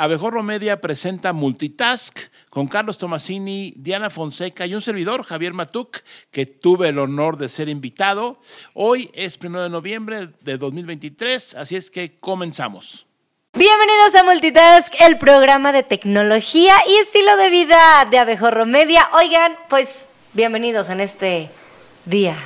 Abejorro Media presenta Multitask con Carlos Tomasini, Diana Fonseca y un servidor, Javier Matuk, que tuve el honor de ser invitado. Hoy es primero de noviembre de 2023, así es que comenzamos. Bienvenidos a Multitask, el programa de tecnología y estilo de vida de Abejorro Media. Oigan, pues bienvenidos en este día.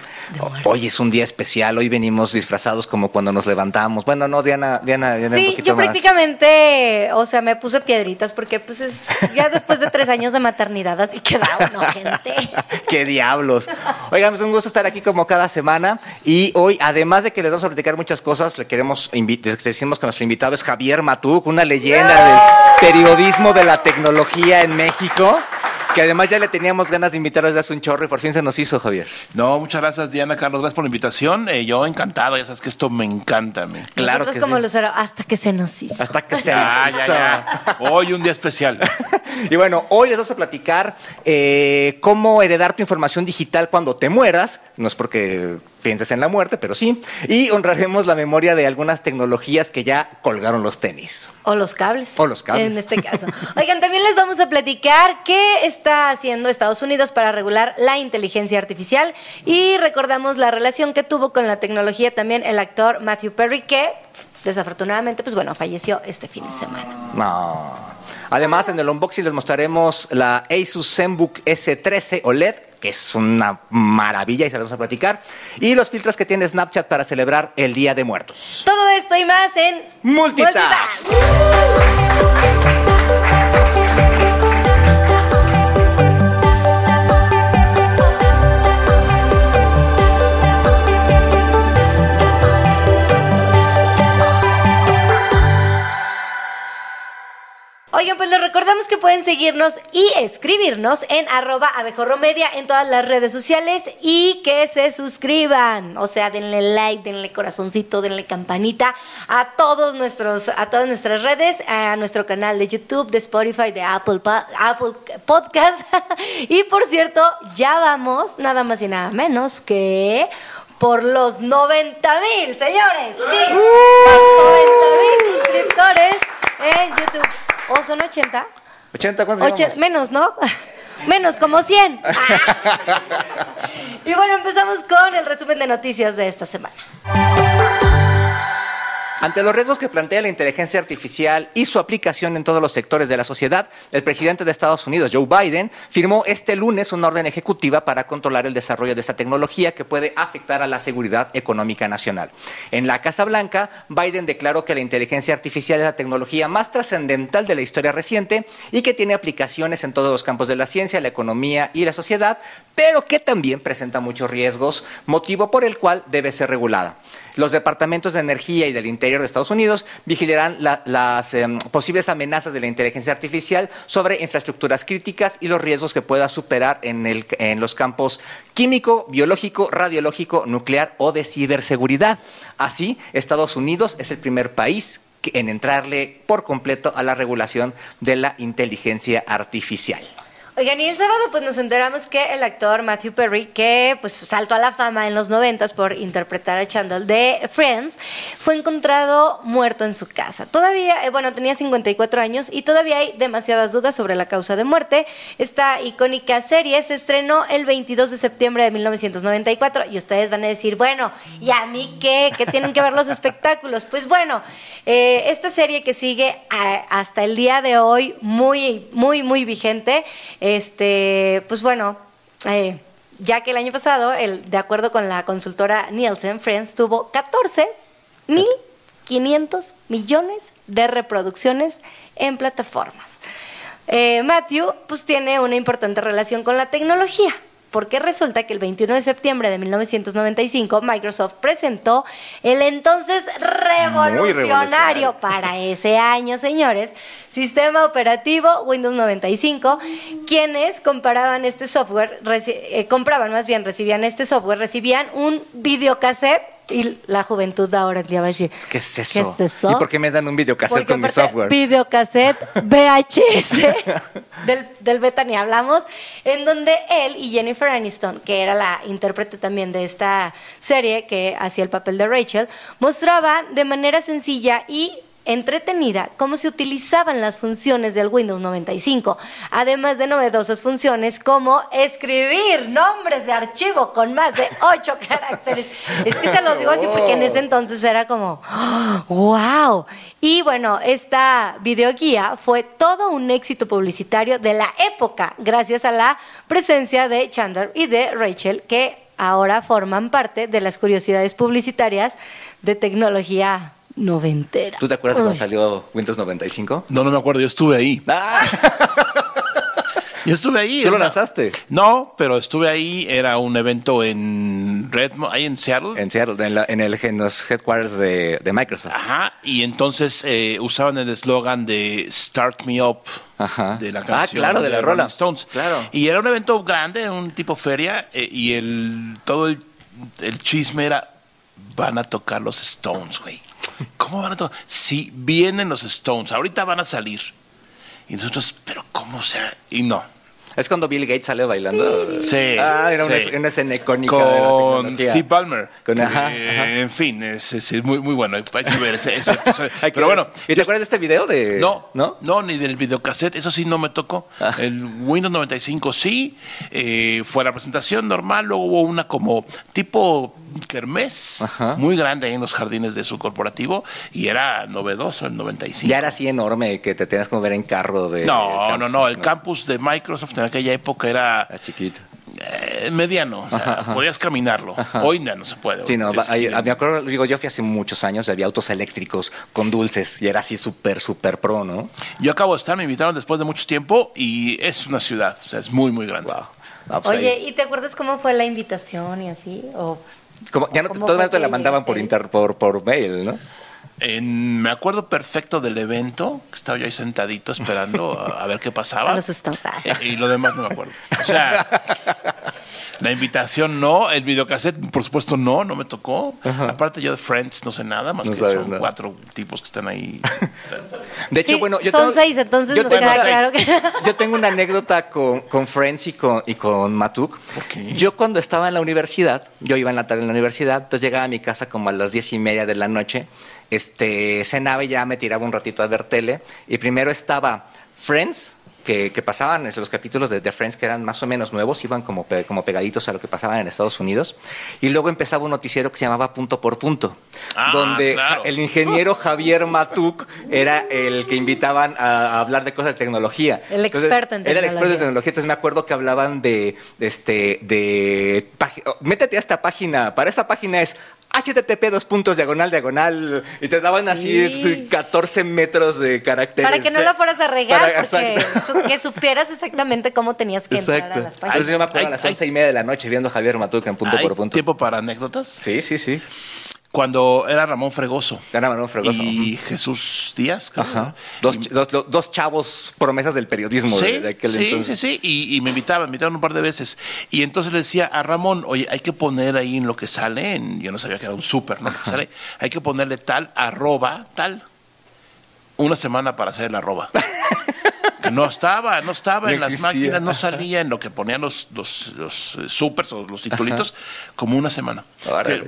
Hoy es un día especial, hoy venimos disfrazados como cuando nos levantamos. Bueno, no, Diana, Diana, Diana sí, un poquito yo más. prácticamente, o sea, me puse piedritas porque pues es ya después de tres años de maternidad, así que da uno, gente. ¡Qué diablos! Oigan, es un gusto estar aquí como cada semana y hoy, además de que les vamos a platicar muchas cosas, le queremos les decimos que nuestro invitado es Javier Matuk, una leyenda del periodismo de la tecnología en México, que además ya le teníamos ganas de invitar desde hace un chorro y por fin se nos hizo, Javier. No, muchas gracias Diana, Carlos, gracias por la invitación. Eh, yo encantado, ya sabes que esto me encanta. Me. Claro Nosotros que como sí. los hasta que se nos hizo. Hasta que se nos ya, hizo. ya. Hoy un día especial. Y bueno, hoy les vamos a platicar eh, cómo heredar tu información digital cuando te mueras. No es porque pienses en la muerte, pero sí. Y honraremos la memoria de algunas tecnologías que ya colgaron los tenis. O los cables. O los cables. En este caso. Oigan, también les vamos a platicar qué está haciendo Estados Unidos para regular la inteligencia artificial y recordamos la relación que tuvo con la tecnología también el actor Matthew Perry, que desafortunadamente, pues bueno, falleció este fin de semana. No. Además, en el unboxing les mostraremos la Asus ZenBook S13 OLED, que es una maravilla y se la vamos a platicar. Y los filtros que tiene Snapchat para celebrar el Día de Muertos. Todo esto y más en Multitask. Oigan, pues les recordamos que pueden seguirnos y escribirnos en arroba abejorromedia en todas las redes sociales y que se suscriban. O sea, denle like, denle corazoncito, denle campanita a todos nuestros, a todas nuestras redes, a nuestro canal de YouTube, de Spotify, de Apple, Apple Podcast. y por cierto, ya vamos, nada más y nada menos que por los 90 mil, señores. Sí, los 90 mil suscriptores en YouTube. ¿O son 80? 80, ¿cuántos Ocho- llevamos? menos, ¿no? Menos, como 100. y bueno, empezamos con el resumen de noticias de esta semana. Ante los riesgos que plantea la inteligencia artificial y su aplicación en todos los sectores de la sociedad, el presidente de Estados Unidos, Joe Biden, firmó este lunes una orden ejecutiva para controlar el desarrollo de esta tecnología que puede afectar a la seguridad económica nacional. En la Casa Blanca, Biden declaró que la inteligencia artificial es la tecnología más trascendental de la historia reciente y que tiene aplicaciones en todos los campos de la ciencia, la economía y la sociedad, pero que también presenta muchos riesgos, motivo por el cual debe ser regulada. Los departamentos de energía y del interior de Estados Unidos vigilarán la- las em, posibles amenazas de la inteligencia artificial sobre infraestructuras críticas y los riesgos que pueda superar en, el- en los campos químico, biológico, radiológico, nuclear o de ciberseguridad. Así, Estados Unidos es el primer país en entrarle por completo a la regulación de la inteligencia artificial. Oigan, y el sábado pues nos enteramos que el actor Matthew Perry, que pues saltó a la fama en los noventas por interpretar a Chandler de Friends, fue encontrado muerto en su casa. Todavía, eh, bueno, tenía 54 años y todavía hay demasiadas dudas sobre la causa de muerte. Esta icónica serie se estrenó el 22 de septiembre de 1994 y ustedes van a decir, bueno, ¿y a mí qué? ¿Qué tienen que ver los espectáculos? Pues bueno, eh, esta serie que sigue hasta el día de hoy muy, muy, muy vigente, este, pues bueno, eh, ya que el año pasado, el, de acuerdo con la consultora Nielsen, Friends tuvo 14.500 millones de reproducciones en plataformas. Eh, Matthew pues tiene una importante relación con la tecnología, porque resulta que el 21 de septiembre de 1995 Microsoft presentó el entonces revolucionario revolucionario. para ese año, señores, sistema operativo Windows 95, quienes comparaban este software, eh, compraban más bien, recibían este software, recibían un videocassette y la juventud de ahora en día va a decir, ¿Qué es eso? ¿Qué es eso? ¿Y por qué me dan un videocassette con mi software? Videocassette VHS del, del beta ni hablamos, en donde él y Jennifer Aniston, que era la intérprete también de esta serie que hacía el papel de Rachel, mostraban de manera sencilla y entretenida cómo se utilizaban las funciones del Windows 95, además de novedosas funciones como escribir nombres de archivo con más de ocho caracteres. Es que se los digo así porque en ese entonces era como, wow. Y bueno, esta videoguía fue todo un éxito publicitario de la época, gracias a la presencia de Chandler y de Rachel, que ahora forman parte de las curiosidades publicitarias de tecnología noventera. ¿Tú te acuerdas cuando Uy. salió Windows 95? No, no me acuerdo, yo estuve ahí. Ah, Yo estuve ahí. ¿Tú lo lanzaste? No, pero estuve ahí, era un evento en Redmond, ahí en Seattle. En Seattle, en, la- en el, en los headquarters de, de Microsoft. Ajá, y entonces eh, usaban el eslogan de Start Me Up Ajá. de la Ah, canción claro, de la Rolling rola. Stones. Claro. Y era un evento grande, era un tipo feria, eh, y el todo el, el chisme era van a tocar los Stones, güey. ¿Cómo van a tocar? Sí, vienen los Stones, ahorita van a salir. Y nosotros, pero ¿cómo sea? Y no. Es cuando Bill Gates sale bailando. Sí. Ah, era una, sí. una escena icónica de la con. Steve Ballmer. Con- ajá, eh, ajá. En fin, es, es- muy, muy bueno. Hay que ver ese, ese episodio. Hay que Pero ver. bueno, ¿Y te acuerdas de este video de.? no, ¿No? no, ni del videocassette, eso sí no me tocó. Ah. El Windows 95 sí, eh, fue la presentación normal, luego hubo una como tipo kermés, Ajá. muy grande ahí en los jardines de su corporativo, y era novedoso el 95. Ya era así enorme que te tenías que mover en carro de. no, campus, no, no, el campus de Microsoft en aquella época era Era chiquito. eh, mediano, o sea, podías caminarlo. Hoy ya no se puede. Sí, no, hay- me acuerdo, digo, yo fui hace muchos años, había autos eléctricos con dulces y era así súper, súper pro, ¿no? Yo acabo de estar, me invitaron después de mucho tiempo y es una ciudad, o sea, es muy, muy grande. Wow. Ah, pues Oye, ahí. ¿y te acuerdas cómo fue la invitación y así? ¿O Como- ya no, te- ¿cómo todavía fue te la mandaban por, inter, por, por mail, ¿no? En- me acuerdo perfecto del evento, que estaba yo ahí sentadito esperando a, a ver qué pasaba. Ah. Eh, y lo demás no me acuerdo. O sea, la invitación no, el videocassette, por supuesto, no, no me tocó. Aparte, yo de Friends no sé nada, más No que sabes son nada. cuatro tipos que están ahí. De hecho, Sí, bueno, yo son tengo- seis, entonces yo nos tengo- queda claro que... Yo tengo una anécdota con, con Friends y con, y con Matuk. qué? Yo cuando estaba en la universidad, yo iba en la tarde en la universidad, entonces llegaba a mi casa como a las diez y media de la noche, este, cenaba y ya me tiraba un ratito a ver tele. Y primero estaba Friends, que, que pasaban los capítulos de, de Friends que eran más o menos nuevos, iban como, pe- como pegaditos a lo que pasaban en Estados Unidos. Y luego empezaba un noticiero que se llamaba Punto por Punto, Ah, donde claro. el ingeniero Javier Matuk era el que invitaban a, a hablar de cosas de tecnología. El experto en Era el experto en tecnología. tecnología. Entonces me acuerdo que hablaban de, de este, de, oh, métete a esta página. Para esta página es http dos puntos diagonal diagonal y te daban así Sí. 14 metros de caracteres. Para que no la fueras a regar, Para- porque que supieras exactamente cómo tenías que entrar Exacto. a las páginas. Entonces yo me acuerdo Ay, a las once y media de la noche viendo a Javier Matuk en punto ¿Hay por punto. tiempo para anécdotas? Sí, sí, sí. Cuando era Ramón Fregoso Era Manuel Fregoso. y Jesús Díaz, creo, Ajá. Dos, Y- ch- dos, lo- dos chavos promesas del periodismo de, Sí, de aquel sí, entonces. sí, sí, y, y me invitaban, me invitaron un par de veces. Y entonces le decía a Ramón, oye, hay que poner ahí en lo que sale, en- yo no sabía que era un súper, ¿no? Lo que sale, hay que ponerle tal, arroba, tal, una semana para hacer el arroba. Que no estaba, no estaba No en las máquinas, no salía en lo que ponían los, los, los eh, supers o los titulitos, como una semana.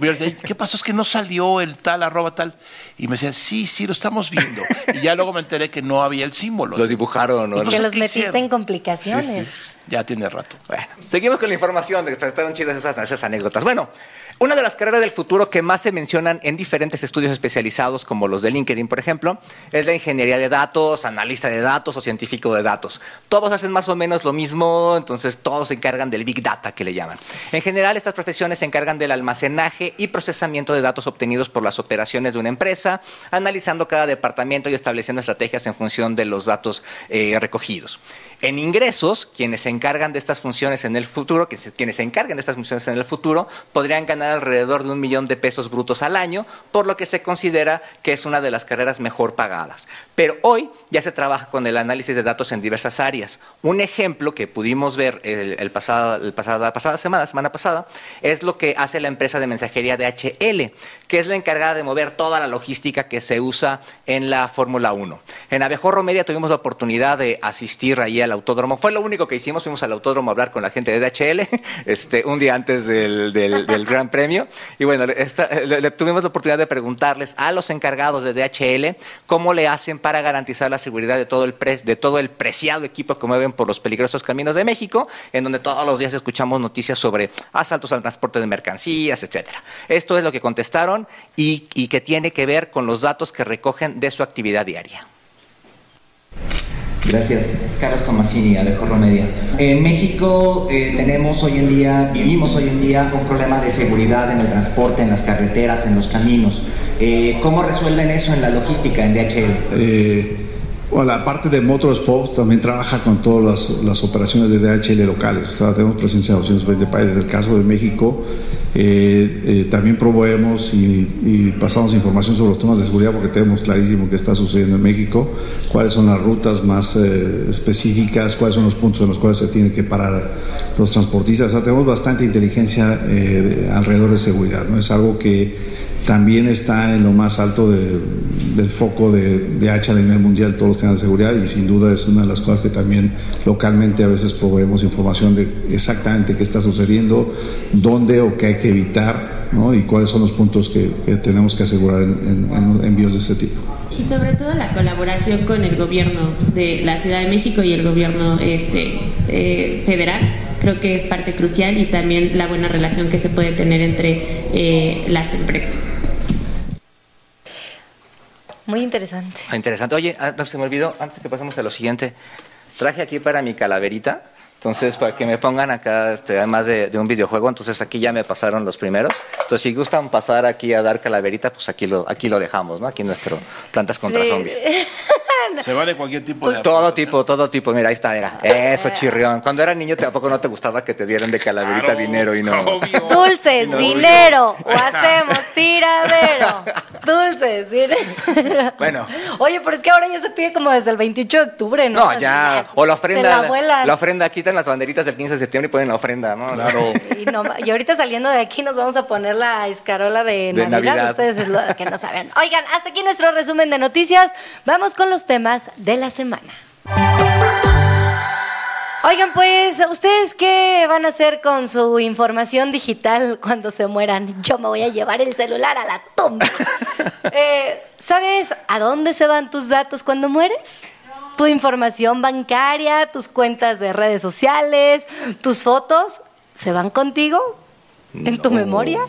Decía, ¿Qué pasó? Es que no salió el tal, arroba, tal. Y me decían, sí, sí, lo estamos viendo. Y ya luego me enteré que no había el símbolo. Los dibujaron, ¿no? No que los metiste hicieron. en complicaciones. Sí, sí. Ya tiene rato. Bueno, seguimos con la información, de que están chidas esas, esas anécdotas. Bueno, una de las carreras del futuro que más se mencionan en diferentes estudios especializados, como los de LinkedIn, por ejemplo, es la ingeniería de datos, analista de datos o científico de datos. Todos hacen más o menos lo mismo, entonces todos se encargan del Big Data, que le llaman. En general, estas profesiones se encargan del almacenaje y procesamiento de datos obtenidos por las operaciones de una empresa, analizando cada departamento y estableciendo estrategias en función de los datos eh, recogidos. En ingresos, quienes se encargan de estas funciones en el futuro, quienes se encargan de estas funciones en el futuro, podrían ganar alrededor de un millón de pesos brutos al año, por lo que se considera que es una de las carreras mejor pagadas. Pero hoy ya se trabaja con el análisis de datos en diversas áreas. Un ejemplo que pudimos ver el, el pasado, el pasado- la pasada semana, semana pasada, es lo que hace la empresa de mensajería DHL, que es la encargada de mover toda la logística que se usa en la Fórmula 1. En Abejorro Media tuvimos la oportunidad de asistir ahí al autódromo. Fue lo único que hicimos, fuimos al autódromo a hablar con la gente de DHL este, un día antes del, Gran Premio. Y bueno, le, tuvimos la oportunidad de preguntarles a los encargados de DHL cómo le hacen para garantizar la seguridad de todo el, de todo el preciado equipo que mueven por los peligrosos caminos de México, en donde todos los días escuchamos noticias sobre asaltos al transporte de mercancías, etcétera. Esto es lo que contestaron y, y que tiene que ver con los datos que recogen de su actividad diaria. Gracias. Carlos Tomasini, Alejo Media. En México eh, tenemos hoy en día, vivimos hoy en día un problema de seguridad en el transporte, en las carreteras, en los caminos. Eh, ¿Cómo resuelven eso en la logística en DHL? Eh, bueno, la parte de Motorsport también trabaja con todas las, operaciones de DHL locales. O sea, tenemos presencia en 220 países. En el caso de México, eh, eh, también proveemos y, pasamos información sobre los temas de seguridad porque tenemos clarísimo qué está sucediendo en México, cuáles son las rutas más eh, específicas, cuáles son los puntos en los cuales se tienen que parar los transportistas. O sea, tenemos bastante inteligencia alrededor de seguridad. ¿no? Es algo que también está en lo más alto del foco de, de H a nivel mundial todos los temas de seguridad y sin duda es una de las cosas que también localmente a veces proveemos información de exactamente qué está sucediendo, dónde o qué hay que evitar ¿no? y cuáles son los puntos que, tenemos que asegurar en, envíos de este tipo. Y sobre todo la colaboración con el gobierno de la Ciudad de México y el gobierno este, eh, federal creo que es parte crucial y también la buena relación que se puede tener entre eh, las empresas. Muy interesante. Ah, interesante. Oye, ah, se me olvidó, antes que pasemos a lo siguiente, traje aquí para mi calaverita entonces, para que me pongan acá, este, además de, un videojuego, entonces aquí ya me pasaron los primeros. Entonces, si gustan pasar aquí a dar calaverita, pues aquí lo, aquí lo dejamos, ¿no? Aquí nuestro Plantas contra Zombies. Se vale cualquier tipo de... Pues todo tipo, todo tipo. Mira, ahí está, mira. Eso, chirrión. Cuando era niño, ¿tampoco no te gustaba que te dieran de calaverita dinero y no... Dulces, dinero. O hacemos tiradero. Dulces, dinero. Bueno. Oye, pero es que ahora ya se pide como desde el 28 de octubre, ¿no? No, ya. O la ofrenda. La, ofrenda aquí las banderitas del 15 de septiembre y ponen la ofrenda, ¿no? Claro. Y, ahorita saliendo de aquí nos vamos a poner la escarola de, Navidad. Ustedes es lo que no saben. Oigan, hasta aquí nuestro resumen de noticias. Vamos con los temas de la semana. Oigan, pues, ¿ustedes qué van a hacer con su información digital cuando se mueran? Yo me voy a llevar el celular a la tumba. Eh, ¿Sabes a dónde se van tus datos cuando mueres? Tu información bancaria, tus cuentas de redes sociales, tus fotos, ¿se van contigo? ¿En tu memoria?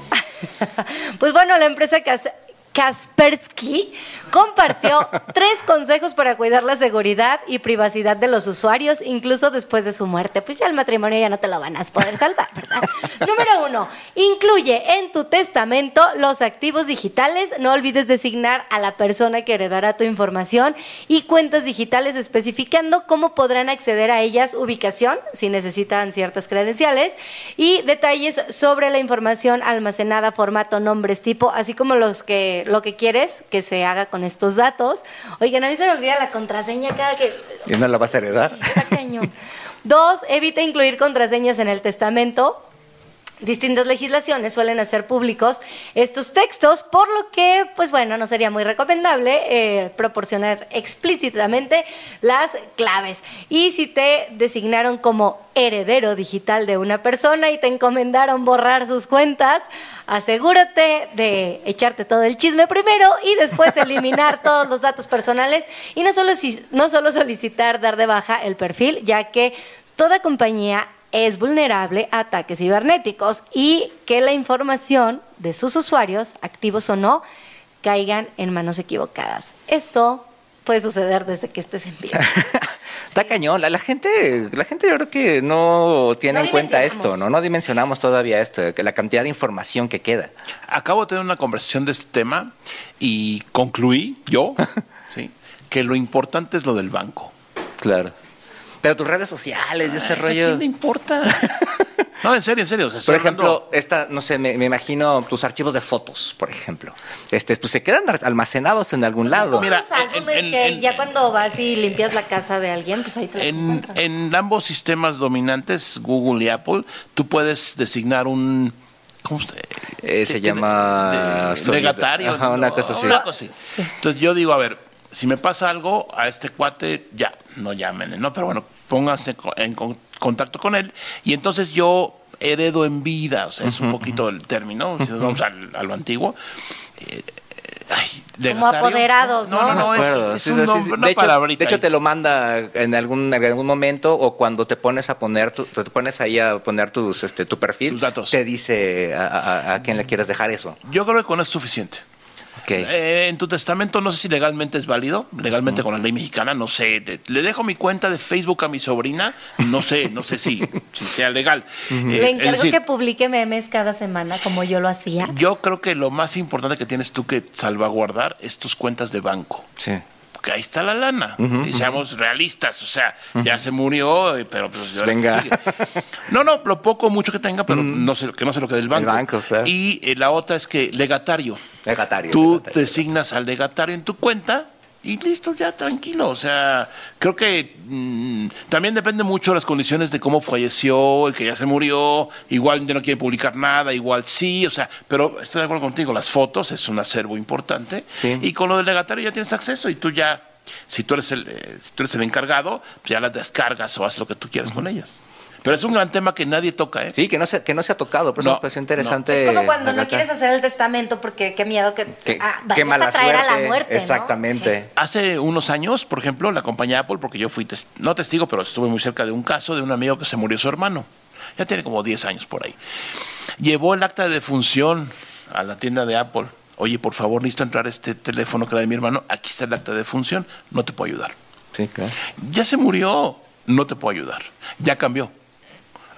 pues bueno, la empresa que hace Kaspersky compartió tres consejos para cuidar la seguridad y privacidad de los usuarios, incluso después de su muerte. Pues ya el matrimonio ya no te lo van a poder salvar, ¿verdad? Número uno, incluye en tu testamento los activos digitales. No olvides designar a la persona que heredará tu información y cuentas digitales especificando cómo podrán acceder a ellas, ubicación, si necesitan ciertas credenciales, y detalles sobre la información almacenada, formato, nombres, tipo, así como los que lo que quieres que se haga con estos datos. Oigan, a mí se me olvida la contraseña cada que... ¿Y no la vas a heredar? Dos, evita incluir contraseñas en el testamento distintas legislaciones suelen hacer públicos estos textos, por lo que, pues bueno, no sería muy recomendable eh, proporcionar explícitamente las claves. Y si te designaron como heredero digital de una persona y te encomendaron borrar sus cuentas, asegúrate de echarte todo el chisme primero y después eliminar todos los datos personales y no solo, no solo solicitar dar de baja el perfil, ya que toda compañía es vulnerable a ataques cibernéticos y que la información de sus usuarios, activos o no, caigan en manos equivocadas. Esto puede suceder desde que estés en pie. Está cañón. La, gente, la gente yo creo que no tiene en cuenta esto, ¿no? No dimensionamos todavía esto, la cantidad de información que queda. Acabo de tener una conversación de este tema y concluí yo, ¿sí? que lo importante es lo del banco. Claro. Pero tus redes sociales y ese rollo. ¿Qué me importa? No, en serio, en serio. por ejemplo, esta, no sé, me, imagino tus archivos de fotos, por ejemplo. Este, pues se quedan almacenados en algún lado. Mira, que ya cuando vas y limpias la casa de alguien, pues ahí te en, en ambos sistemas dominantes, Google y Apple, tú puedes designar un ¿Cómo se, Eh, se de- llama legatario. Ajá, una no, cosa así. una cosa así. Entonces yo digo, a ver, si me pasa algo a este cuate, ya, no llamen, ¿no? Pero bueno, pónganse co- en con- contacto con él. Y entonces yo heredo en vida, o sea, es un poquito el término, si nos vamos al, a lo antiguo. Eh, ay, legatario. apoderados, No, no, ¿no? es, acuerdo, es sí, un sí, sí. nombre, una de hecho, palabrita de hecho te lo manda en algún, en algún momento o cuando te pones a poner, tu- te pones ahí a poner tus, este, tu perfil, Tus datos. te dice a, a- a quién le quieres dejar eso. Yo creo que con eso es suficiente. Eh, en tu testamento no sé si legalmente es válido, legalmente con la ley mexicana, no sé. te- le dejo mi cuenta de Facebook a mi sobrina, no sé, no sé si, si sea legal. Eh, Le encargo decir, que publique memes cada semana, como yo lo hacía. yo creo que lo más importante que tienes tú que salvaguardar es tus cuentas de banco. Sí. Porque ahí está la lana. y seamos realistas, o sea, ya se murió, eh, pero pues, Venga. No, no, lo poco o mucho que tenga, pero no sé, que no se lo quede el banco. banco, claro. Y eh, la otra es que legatario. Legatario. Tú legatario. designas al legatario en tu cuenta y listo, ya tranquilo. O sea, creo que mm, también depende mucho de las condiciones de cómo falleció, el que ya se murió, igual ya no quiere publicar nada, igual sí, o sea, pero estoy de acuerdo contigo, las fotos es un acervo importante Sí. y con lo del legatario ya tienes acceso y tú ya, si tú eres el, eh, si tú eres el encargado, pues ya las descargas o haz lo que tú quieras con ellas. Pero es un gran tema que nadie toca, ¿eh? Sí, que no se, que no se ha tocado, pero eso No, me pareció interesante. Es como cuando no quieres hacer el testamento porque qué miedo que, Qué, ah, qué mala a traer suerte. a la muerte. ¿no? Exactamente. Hace unos años, por ejemplo, la compañía Apple, porque yo fui, tes- no testigo, pero estuve muy cerca de un caso de un amigo que se murió su hermano. Ya tiene como 10 años por ahí. Llevó el acta de defunción a la tienda de Apple. Oye, por favor, necesito entrar a este teléfono que era de mi hermano. Aquí está el acta de defunción. No te puedo ayudar. Sí, claro. Ya se murió. No te puedo ayudar. Ya cambió.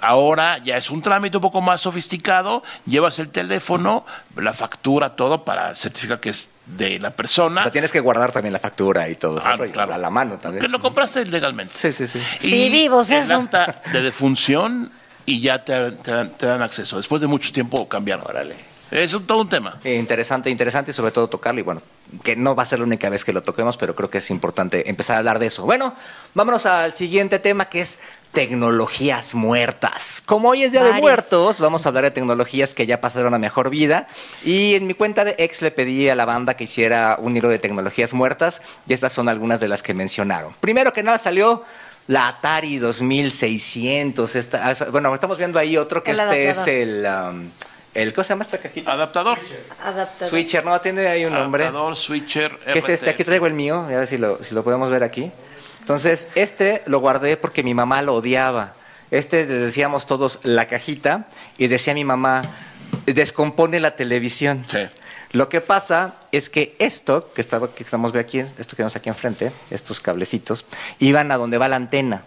Ahora ya es un trámite un poco más sofisticado. Llevas el teléfono, la factura, todo para certificar que es de la persona. O sea, tienes que guardar también la factura y todo. Ah, claro. a la mano también. Que lo compraste legalmente. Sí, sí, sí. Sí, vivos, el eso. acta de defunción y ya te, te dan, te dan acceso. Después de mucho tiempo cambiaron. Órale. Es un- todo un tema. Eh, Interesante, interesante y sobre todo tocarlo. Y bueno, que no va a ser la única vez que lo toquemos, pero creo que es importante empezar a hablar de eso. Bueno, vámonos al siguiente tema que es tecnologías muertas. Como hoy es Día de. Muertos, vamos a hablar de tecnologías que ya pasaron a mejor vida. Y en mi cuenta de ex le pedí a la banda que hiciera un hilo de tecnologías muertas y estas son algunas de las que mencionaron. Primero que nada salió la Atari 2600. Esta, ah, bueno, estamos viendo ahí otro que El este es el... um, el ¿Cómo se llama esta cajita? Adaptador. Adaptador. Switcher, no, tiene ahí un nombre. Adaptador, switcher. ¿Qué es este? Aquí traigo el mío, a ver si lo, si lo podemos ver aquí. Entonces, este lo guardé porque mi mamá lo odiaba. Este le decíamos todos la cajita y decía mi mamá, descompone la televisión. Sí. Lo que pasa es que esto que, estaba, que estamos viendo aquí, esto que tenemos aquí enfrente, estos cablecitos, iban a donde va la antena,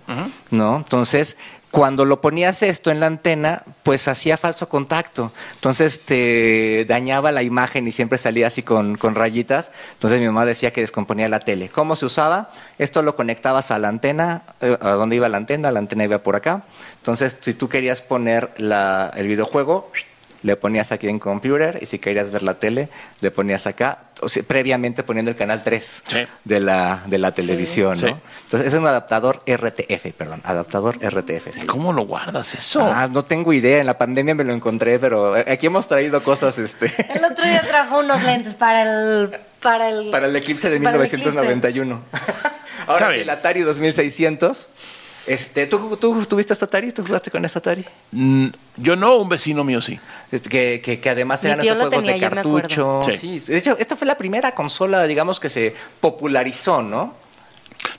¿no? Entonces, cuando lo ponías esto en la antena, pues hacía falso contacto. Entonces te dañaba la imagen y siempre salía así con, con rayitas. Entonces mi mamá decía que descomponía la tele. ¿Cómo se usaba? Esto lo conectabas a la antena, eh, a dónde iba la antena, la antena iba por acá. Entonces, si tú querías poner el videojuego, le ponías aquí en computer y si querías ver la tele, le ponías acá, o sea, previamente poniendo el canal 3 Sí. de, la, de la televisión, Sí. ¿no? Entonces es un adaptador RTF, perdón, adaptador RTF. sí. ¿Cómo lo guardas eso? Ah, no tengo idea, en la pandemia me lo encontré, pero eh, aquí hemos traído cosas este, El otro día trajo unos lentes para el. Para el, para el eclipse de para el eclipse. 1991. Ahora sí, el Atari 2600. Este, ¿tú, ¿Tú tuviste esta Atari? ¿Tú jugaste con esta Atari? Mm, yo no, un vecino mío sí. Este, que, que, que además eran lo juegos tenía, de cartucho. Sí. Sí. De hecho, esta fue la primera consola, digamos, que se popularizó, ¿no?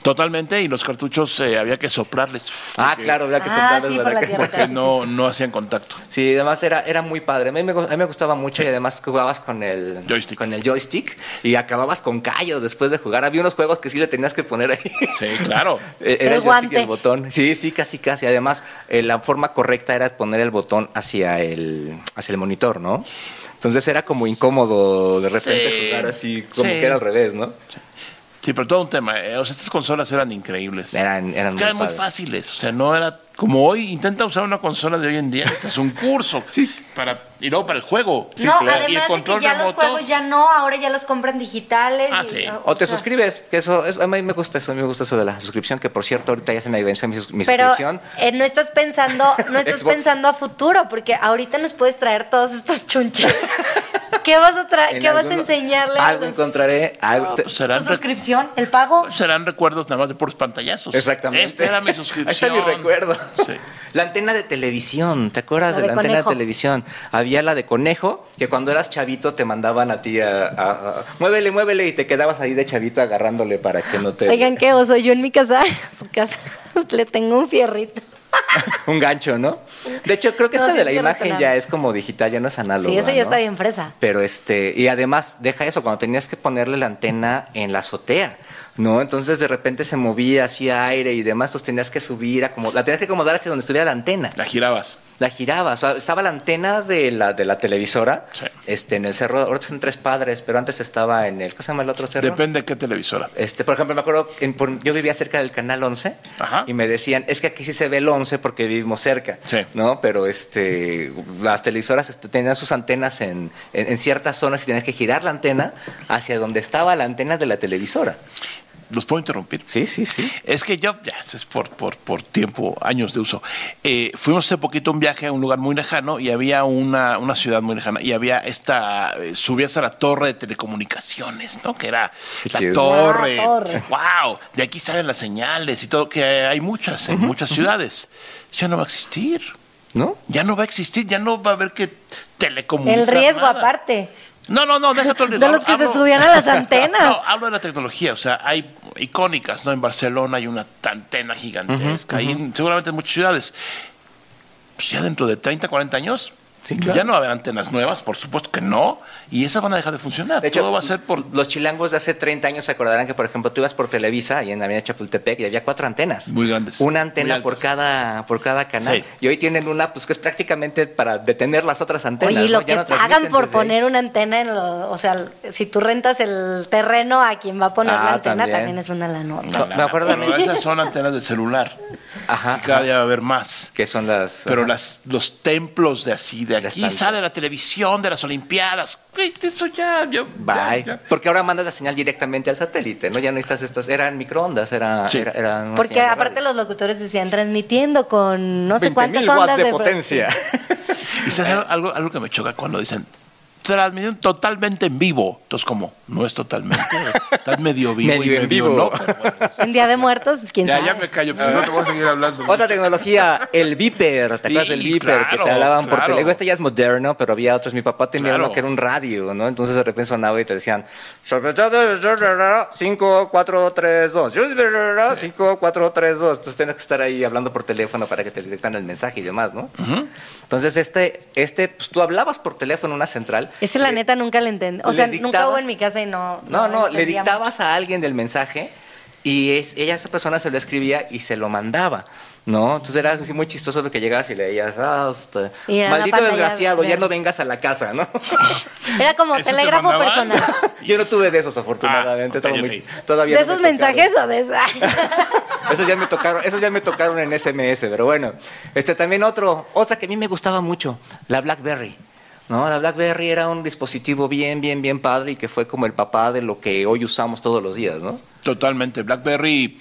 Totalmente, y los cartuchos eh, había que soplarles. Ah, porque- claro, había que Ah, soplarles sí, para por la que- tierra. Porque no, no hacían contacto. Sí, además era, era muy padre. A mí, me, a mí me gustaba mucho y además jugabas con el Joystick. con el joystick y acababas con callos después de jugar. Había unos juegos que sí le tenías que poner ahí. Sí, claro. Eh, Era El el, joystick y el botón. Sí, sí, casi, casi. Además, eh, la forma correcta era poner el botón hacia el, hacia el monitor, ¿no? Entonces era como incómodo de repente Sí, jugar así, como sí. que era al revés, ¿no? Sí, pero todo un tema. eh, O sea, estas consolas eran increíbles. Eran- eran muy eran muy fáciles. O sea, no era como hoy. Intenta usar una consola de hoy en día. Es un curso. para, y luego para el juego. no, Y el además de que control ya los juegos ya no, ahora ya los compran digitales. Ah, y- sí. O te sea, suscribes, que eso, eso- a mí me gusta eso, a mí me gusta eso de la suscripción, que por cierto ahorita ya se me venció mi, mi Pero suscripción. eh, no estás pensando, no estás Xbox. pensando a futuro, porque ahorita nos puedes traer todos estos chunches. ¿Qué vas a traer? ¿Qué vas a enseñarle a Algo los- encontraré. algo- te- pues tu suscripción? ¿El pago? serán recuerdos nada más de puros pantallazos. Exactamente. Esta era mi suscripción. Ahí está mi recuerdo. Sí. La antena de televisión, ¿te acuerdas La de de la antena de televisión? Había la de conejo, que cuando eras chavito te mandaban a ti a, a- a- muévele, muévele, y te quedabas ahí de chavito agarrándole para que no te... Oigan, ¿qué oso? Yo en mi casa, su casa, le tengo un fierrito. Un gancho, ¿no? De hecho, creo que No, esta sí de la imagen ya es como digital, ya no es análogo. Sí, eso ya está bien fresa. Pero este, y además, deja eso, cuando tenías que ponerle la antena en la azotea, ¿no? Entonces de repente se movía, hacía aire y demás, entonces tenías que subir, a como, la tenías que acomodar hacia donde estuviera la antena. La girabas. La giraba, o sea, estaba la antena de la, de la televisora, Sí. este, en el cerro, ahorita son tres padres, pero antes estaba en el, ¿cómo se llama el otro cerro? Depende de qué televisora. Este, por ejemplo, me acuerdo, en- por- yo vivía cerca del canal 11 Ajá. y me decían, es que aquí sí se ve el 11 porque vivimos cerca, Sí. ¿no? Pero este, las televisoras este, tenían sus antenas en, en- en ciertas zonas y tenías que girar la antena hacia donde estaba la antena de la televisora. ¿Los puedo interrumpir? Sí, sí, sí. Es que yo, ya, esto es por, por, por tiempo, años de uso. Eh, fuimos hace poquito a un viaje a un lugar muy lejano y había una, una ciudad muy lejana y había esta, eh, subías a la torre de telecomunicaciones, ¿no? Que era la torre. La torre. ¡Wow! De aquí salen las señales y todo, que hay muchas, en muchas ciudades. Ya no va a existir. ¿No? Ya no va a existir, ya no va a haber que telecomunicar. El riesgo nada. aparte. No, no, no, deja todo el De los que se subían a las antenas. No, hablo de la tecnología, o sea, hay icónicas, ¿no? En Barcelona hay una antena gigantesca, y en- seguramente en muchas ciudades. Pues ya dentro de 30, 40 años, Sí, claro. ya no va a haber antenas nuevas, por supuesto que no, y esas van a dejar de funcionar. De hecho, Todo va a ser por... los chilangos de hace 30 años se acordarán que, por ejemplo, tú ibas por Televisa y en la avenida Chapultepec y había cuatro antenas. Muy grandes, Una antena por cada, por cada canal. Sí. Y hoy tienen una, pues que es prácticamente para detener las otras antenas. Oye, lo que no pagan por ahí. poner una antena en lo, o sea, si tú rentas el terreno a quien va a poner Ah, la antena, también. también, es una lanota. No, me acuerdo Pero también- esas son antenas de celular, Ajá. y cada ajá. día va a haber más. Que son las. Pero ajá. las, los templos de así, de Ya aquí sale la televisión, de las Olimpiadas. Eso ya, ya- Bye. ya- ya. Porque ahora mandas la señal directamente al satélite, ¿no? Ya no necesitas estas. Eran microondas, era, Sí. era- eran una Porque señal de aparte radio. los locutores decían transmitiendo con no sé 20.000 cuántas watts ondas de, de potencia. Y sabes algo, algo que me choca cuando dicen transmisión totalmente en vivo. Entonces, como no es totalmente, estás medio vivo Medio y en medio vivo. no. pero bueno. En Día de Muertos, quién Ya, sabe. ya me callo, pero no te voy a seguir hablando. Otra tecnología, el Viper. ¿Te acuerdas Sí, del Viper? que te hablaban por claro. teléfono. Este ya es moderno, pero había otros. Mi papá tenía Claro. uno que era un radio, ¿no? Entonces de repente sonaba y te decían 5432. 5432. Entonces tienes que estar ahí hablando por teléfono para que te detectan el mensaje y demás, ¿no? Entonces este, este, pues tú hablabas por teléfono en una central. Ese la Le- neta nunca le entendí. O sea, nunca hubo en mi casa y no. no, no, le dictabas a alguien del mensaje y es, ella, esa persona se lo escribía y se lo mandaba, ¿no? Entonces era así muy chistoso porque llegabas y leías, ah, Y la maldito desgraciado, ya no vengas a la casa, ¿no? Era como ¿Eso te telégrafo personal. Yo no tuve de esos, afortunadamente. Ah, muy- todavía ¿De no esos me mensajes o de esa? Esos ya me tocaron, esos ya me tocaron en SMS, pero bueno. Este también otro, otra que a mí me gustaba mucho, la BlackBerry. ¿No? La BlackBerry era un dispositivo bien, bien, bien padre y que fue como el papá de lo que hoy usamos todos los días, ¿no? Totalmente. BlackBerry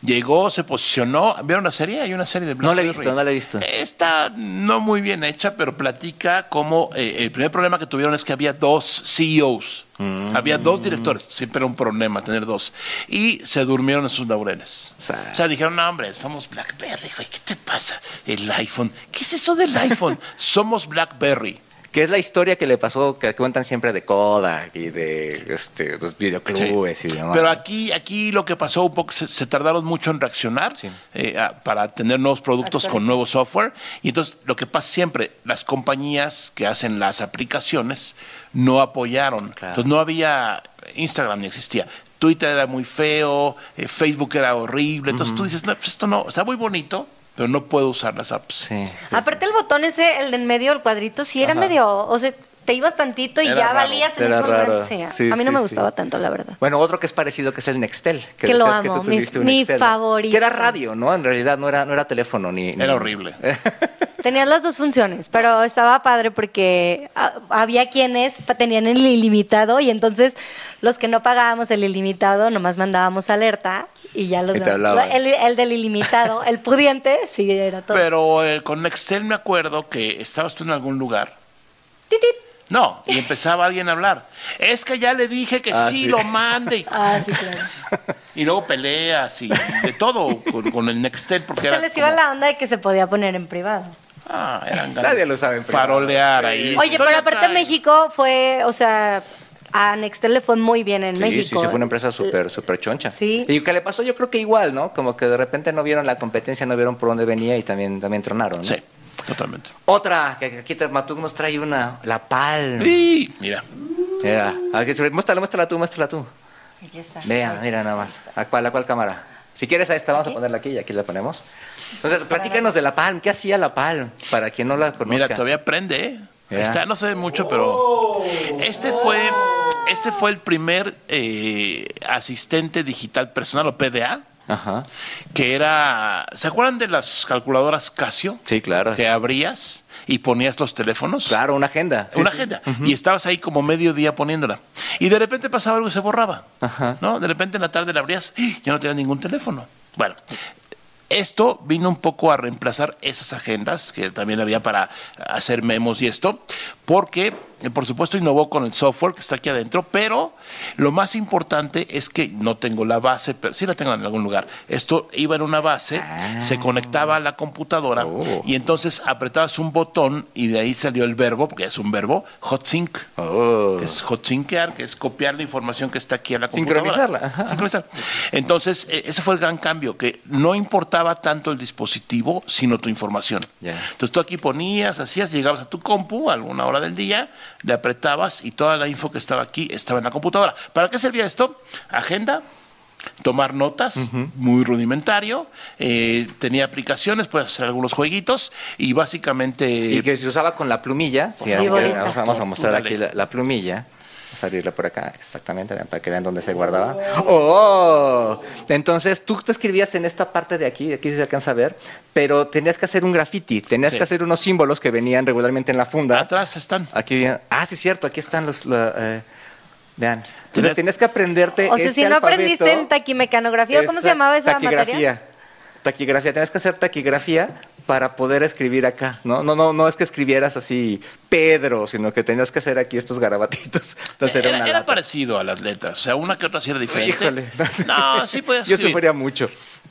llegó, se posicionó. ¿Vieron la serie? Hay una serie de No la BlackBerry. he visto, no la he visto. Está no muy bien hecha, pero platica cómo eh, el primer problema que tuvieron es que había dos CEOs. Mm. Había dos directores. Siempre era un problema tener dos. Y se durmieron en sus laureles. O sea, dijeron, no, hombre, somos BlackBerry. güey, ¿Qué te pasa? El iPhone. ¿Qué es eso del iPhone? somos BlackBerry. Que es la historia que le pasó, que cuentan siempre de Kodak y de este, los videoclubes y demás. Pero aquí, aquí lo que pasó un poco, se, se tardaron mucho en reaccionar Sí. eh, a- para tener nuevos productos con nuevo software. Y entonces lo que pasa siempre, las compañías que hacen las aplicaciones no apoyaron. Claro. Entonces no había, Instagram ni existía. Twitter era muy feo, eh, Facebook era horrible. Entonces tú dices, no, pues esto no, está muy bonito, pero no puedo usar las apps. Sí. Aparte el botón ese, el de en medio, el cuadrito, sí era Ajá. medio, o sea, te ibas tantito y Era ya raro, valías. tenías era raro. Sí, a- Sí, a mí no sí, me sí. gustaba tanto, la verdad. Bueno, otro que es parecido que es el Nextel. Que, Que lo decías que amo, tú mi- tuviste un mi Nextel, favorito. Que era radio, ¿no? En realidad no era, no era teléfono ni... ni- Era horrible. Tenías las dos funciones, pero estaba padre porque ah, había quienes tenían el ilimitado y entonces los que no pagábamos el ilimitado nomás mandábamos alerta y ya los Y demás- el, el del ilimitado, el pudiente, sí era todo. Pero eh, con Nextel me acuerdo que estabas tú en algún lugar. Tit, tit. No, y empezaba alguien a hablar. Es que ya le dije que Ah, sí, sí. lo mande. Y, Ah, sí, claro. y luego peleas y de todo con, con el Nextel. Porque Se era les iba como- la onda de que se podía poner en privado. Ah, eran ganas Nadie lo usaba en privado. Farolear Sí. ahí. Oye, pero aparte. México fue, o sea, a Nextel le fue muy bien en Sí, México. sí, sí, fue una empresa súper, súper choncha. Sí. Y que le pasó, yo creo que igual, ¿no? Como que de repente no vieron la competencia, no vieron por dónde venía y también, también tronaron, ¿no? Sí, totalmente. Otra, que aquí Matuk nos trae una, la Palm. Y mira, Mira, ver, muéstrala, muéstrala tú, muéstrala tú. Aquí está. Vea, mira nada más. ¿A cuál, a cuál cámara? Si quieres a esta, vamos a ponerla aquí y aquí la ponemos. Entonces, platícanos de la Palm. ¿Qué hacía la Palm? Para quien no la conozca. mira, todavía prende, ¿eh? Está, no se ve mucho, pero este fue, este fue el primer eh, asistente digital personal o PDA Ajá. que era, ¿se acuerdan de las calculadoras Casio? Sí, claro. Que abrías y ponías los teléfonos. Claro, una agenda. Sí, una sí. agenda. Y estabas ahí como medio día poniéndola. Y de repente pasaba algo y se borraba. Ajá. ¿No? De repente en la tarde la abrías y ya no tenías ningún teléfono. Bueno. Esto vino un poco a reemplazar esas agendas que también había para hacer memos y esto, porque por supuesto innovó con el software que está aquí adentro, pero lo más importante es que no tengo la base, pero sí la tengo en algún lugar. Esto iba en una base, se conectaba a la computadora Oh. y entonces apretabas un botón y de ahí salió el verbo, porque es un verbo, hotsync, Oh. que es hotsynckear, que es copiar la información que está aquí a la computadora. Sincronizarla. Sincronizar. Entonces, eh, ese fue el gran cambio, que no importaba tanto el dispositivo, sino tu información. Entonces tú aquí ponías, hacías, llegabas a tu compu a alguna hora del día, le apretabas y toda la info que estaba aquí estaba en la computadora. ¿Para qué servía esto? Agenda, tomar notas, muy rudimentario, eh, tenía aplicaciones, puedes hacer algunos jueguitos y básicamente... Y que se usaba con la plumilla. Sí, favor. que vamos, a mostrar aquí la, la plumilla. Vamos a abrirla por acá, exactamente, para que vean dónde se guardaba. ¡Oh! Entonces, tú te escribías en esta parte de aquí, aquí se alcanza a ver, pero tenías que hacer un graffiti, tenías Sí. que hacer unos símbolos que venían regularmente en la funda. Atrás están. Aquí, ah, sí, cierto, aquí están los. la, eh, vean. Entonces, Tenías- que aprenderte. O sea, este si no alfabeto. aprendiste en taquimecanografía, ¿cómo se llamaba esa taquigrafía. materia? Taquigrafía, tenías que hacer taquigrafía para poder escribir acá, ¿no? No, no, no es que escribieras así Pedro, sino que tenías que hacer aquí estos garabatitos. Entonces era, Era, una era parecido a las letras, o sea, una que otra sí era diferente. Híjole, No, sí podías Yo sufría mucho.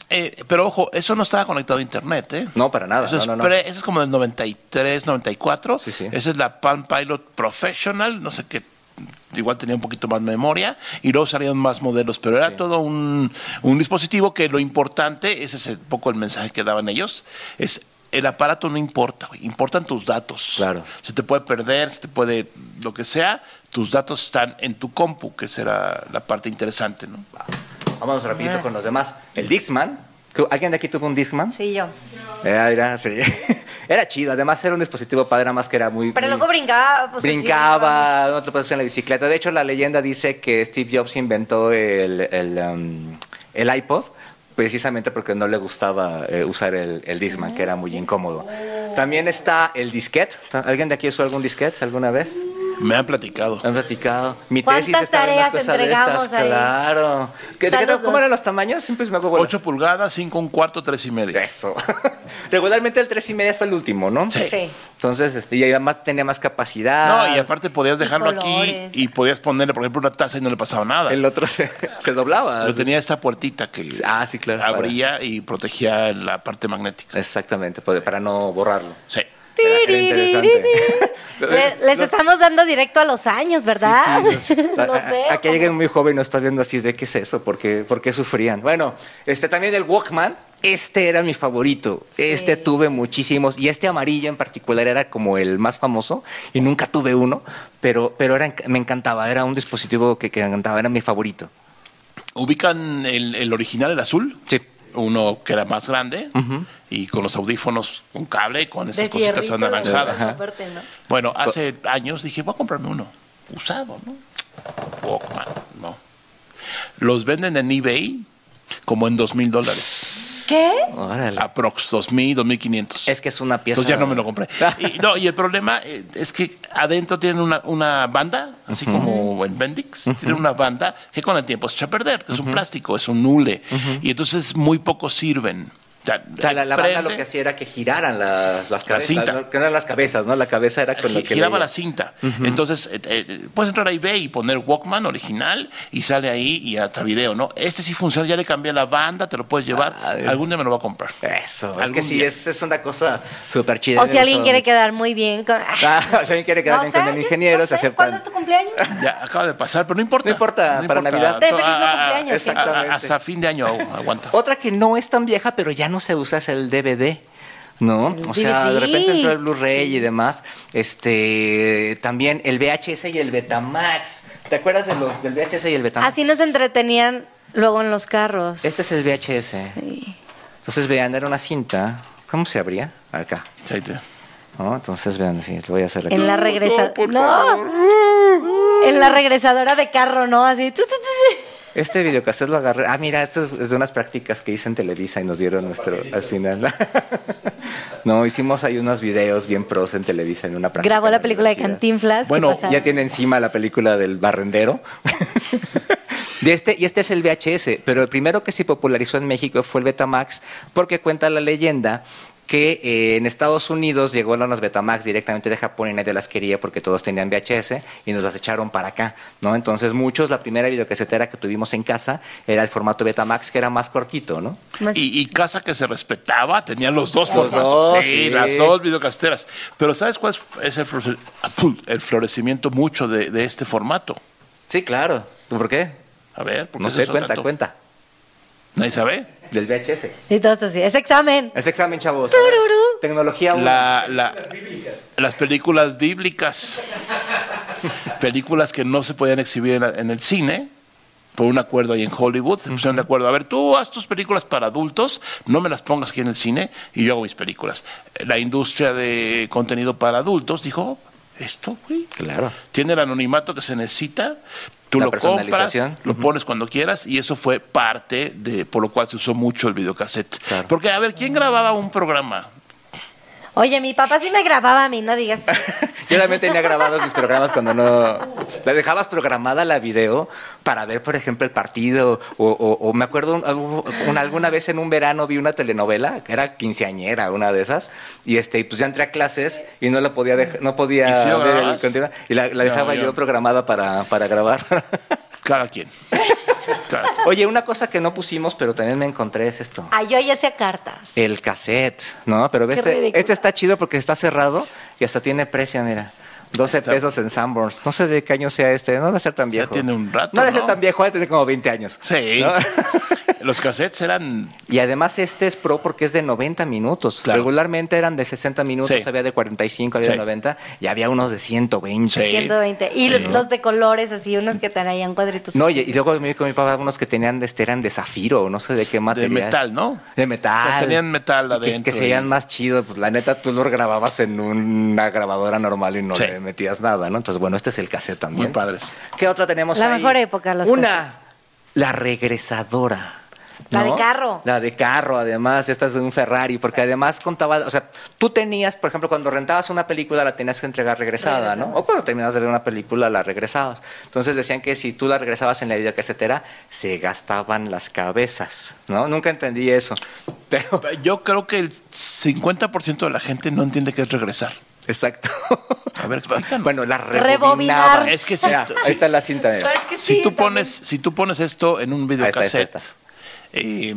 Eh, pero ojo, eso no estaba conectado a internet, ¿eh? No, para nada. Eso, no, es no, no. pre- eso es como del 93, 94. Sí, sí. Esa es la Palm Pilot Professional, no sé qué. Igual tenía un poquito más memoria y luego salieron más modelos, pero era Sí. todo un, un dispositivo que lo importante, ese es un poco el mensaje que daban ellos, es el aparato no importa, güey, importan tus datos. Claro. Se te puede perder, se te puede, lo que sea, tus datos están en tu compu, que será la parte interesante, ¿no? Vámonos rapidito con los demás. El Dixman. ¿Alguien de aquí tuvo un Dixman? Sí, yo. Era, era, sí. era chido. Además era un dispositivo padre, más que era muy... Pero muy- luego brincaba. pues, brincaba, no te lo en la bicicleta. De hecho, la leyenda dice que Steve Jobs inventó el, el, um, el iPod precisamente porque no le gustaba eh, usar el, el Discman, que era muy incómodo. También está el disquete. ¿Alguien de aquí usó algún disquete alguna vez? Me han platicado. Han platicado. Mi ¿Cuántas tesis estaba en una tareas cosa de entregamos estas, ahí? claro. ¿Qué- qué-. ¿Cómo eran los tamaños? Siempre me hago bolas. 8 pulgadas, 5 un cuarto, 3 y medio. Eso. Regularmente el 3 y media fue el último, ¿no? Sí. Sí. Entonces, este, y además tenía más capacidad. No, y aparte podías dejarlo aquí y podías ponerle, por ejemplo, una taza y no le pasaba nada. El otro se, se doblaba. Pero tenía esta puertita que Ah, sí, claro, abría y protegía la parte magnética. Exactamente, para no borrarlo. Sí. Era, era interesante. Le- les Los- estamos dando directo a los años, ¿verdad? Sí, sí, los- Los a- a- veo. Aquí alguien muy joven nos está viendo así de qué es eso, por qué, por qué sufrían. Bueno, este también el Walkman, este era mi favorito. Este Sí. tuve muchísimos y este amarillo en particular era como el más famoso y nunca tuve uno, pero, pero era, me encantaba, era un dispositivo que, que me encantaba, era mi favorito. ¿Ubican el, el original, el azul? Sí. Uno que era más grande y con los audífonos con cable y con esas De cositas anaranjadas. Bueno, hace años dije, voy a comprarme uno usado, ¿no? Walkman, no. Los venden en eBay como en dos mil dólares. ¿Qué? Órale. Aprox, dos mil, dos mil quinientos. Es que es una pieza. Entonces ya no me lo compré. Y, no, y el problema eh, es que adentro tienen una, una banda, así como en Bendix, tienen una banda que con el tiempo se echa a perder, es un plástico, es un hule. Y entonces muy pocos sirven. O sea, O sea, la, la banda lo que hacía era que giraran las, las cabezas. cinta. las- que no eran las cabezas, ¿no? La cabeza era con lo gi- que. giraba leía. la cinta. Entonces, eh, eh, puedes entrar a eBay y poner Walkman original y sale ahí y hasta video, ¿no? Este sí funciona, ya le cambié la banda, te lo puedes llevar. Ah. Algún día me lo voy a comprar. Eso, es que sí, es, es una cosa súper chida. O si alguien quiere quedar muy bien con... Ah, o si alguien quiere quedar No bien sé, con el ingeniero, no se sé, ¿Cuándo es tu cumpleaños? Ya acaba de pasar, pero no importa. No importa, para Navidad. Te feliz no cumpleaños. Exactamente. Hasta fin de año aguanta. Otra que no es tan vieja, pero ya no se usa es el DVD. ¿No? El o sea, de repente entró el Blu-ray y demás. Este, también el VHS y el Betamax. ¿Te acuerdas de los, del VHS y el Betamax? Así nos entretenían luego en los carros. Este es el VHS. Sí. Entonces, vean, era una cinta. ¿Cómo se abría? Acá. Te- ¿no? Entonces, vean, sí, lo voy a hacer aquí. En la regresa... por No. En la regresadora de carro, ¿no? Así... tu, tu, tu. Este videocassette lo agarré. Ah, mira, esto es de unas prácticas que hice en Televisa y nos dieron nuestro al final. no, hicimos ahí unos videos bien pros en Televisa en una práctica. Grabó la película de. Cantinflas. ¿qué Bueno? Ya tiene encima la película del barrendero. De este, y este es el VHS, pero el primero que se popularizó en México fue el Betamax, porque cuenta la leyenda que eh, en Estados Unidos llegó los Betamax directamente de Japón y nadie las quería porque todos tenían VHS y nos las echaron para acá, ¿no? Entonces muchos, la primera videocasetera que tuvimos en casa era el formato Betamax que era más cortito, ¿no? Y, y casa que se respetaba tenía los dos Los formatos. dos, sí, sí. las dos videocasteras. Pero ¿sabes cuál es- el, flore- el florecimiento mucho de, de este formato? Sí, claro. ¿Por qué? A ver, porque No eso sé, cuenta, tanto- cuenta. ¿Nadie sabe? Del VHS. Y todo esto así. Es examen. Es examen, chavos. Tururú. Tecnología. La, la- las películas bíblicas. películas que no se podían exhibir en, la- en el cine. Por un acuerdo ahí en Hollywood, se pusieron de acuerdo. A ver, tú haz tus películas para adultos, no me las pongas aquí en el cine y yo hago mis películas. La industria de contenido para adultos dijo, esto, güey, Claro. tiene el anonimato que se necesita. Tú La lo compras, lo pones cuando quieras y eso fue parte de por lo cual se usó mucho el videocassette. Claro. Porque a ver, ¿quién grababa un programa? Oye, mi papá sí me grababa a mí, no digas. Yo también tenía grabados mis programas cuando no... La dejabas programada la video para ver, por ejemplo, el partido. O, o- o me acuerdo, un- un- alguna vez en un verano vi una telenovela, que era quinceañera, una de esas. Y este, y pues ya entré a clases y no la podía dej- no podía ¿Y si ver el. Y la, dejaba yo- yo programada para, para grabar. Cada quien. Oye, una cosa que no pusimos, pero también me encontré es esto. Ah, yo ya hacía cartas. El cassette, ¿no? Pero este, este está chido porque está cerrado y hasta tiene precio, mira. 12 pesos en Sanborns. No sé de qué año sea este, no debe ser tan viejo. tiene un rato, No debe ser ¿no? tan viejo, debe tener como 20 años. Sí. ¿no? Los cassettes eran. y además este es pro porque es de 90 minutos. Claro. Regularmente eran de 60 minutos, Sí. había de 45, había de Sí. 90 y había unos de 120. Sí. 120. Y Sí. los de colores, así, unos que traían cuadritos. No, y, y luego me con mi papá unos que tenían de, este, eran de zafiro, no sé de qué De material. metal, ¿no? De metal. Que tenían metal que- adentro Que, se veían y- más chidos. Pues la neta, tú lo grababas en una grabadora normal y no Sí. Le metías nada, ¿no? Entonces, bueno, este es el cassette también. Muy padres. ¿Qué otra tenemos La ahí? mejor época, los Una, cassettes. la regresadora. La ¿no? de carro. La de carro, además, esta es de un Ferrari, porque además contaba, o sea, tú tenías, por ejemplo, cuando rentabas una película la tenías que entregar regresada, ¿no? O cuando terminabas de ver una película la regresabas. Entonces decían que si tú la regresabas en la videocasetera, se gastaban las cabezas, ¿no? Nunca entendí eso. Pero, Yo creo que el 50% de la gente no entiende qué es regresar. Exacto. A ver, explícanos. Bueno, la Rebobinar. rebobinaban. Es que. Mira, ahí está la cinta. es que si sí, tú también. pones si tú pones esto en un videocassette eh,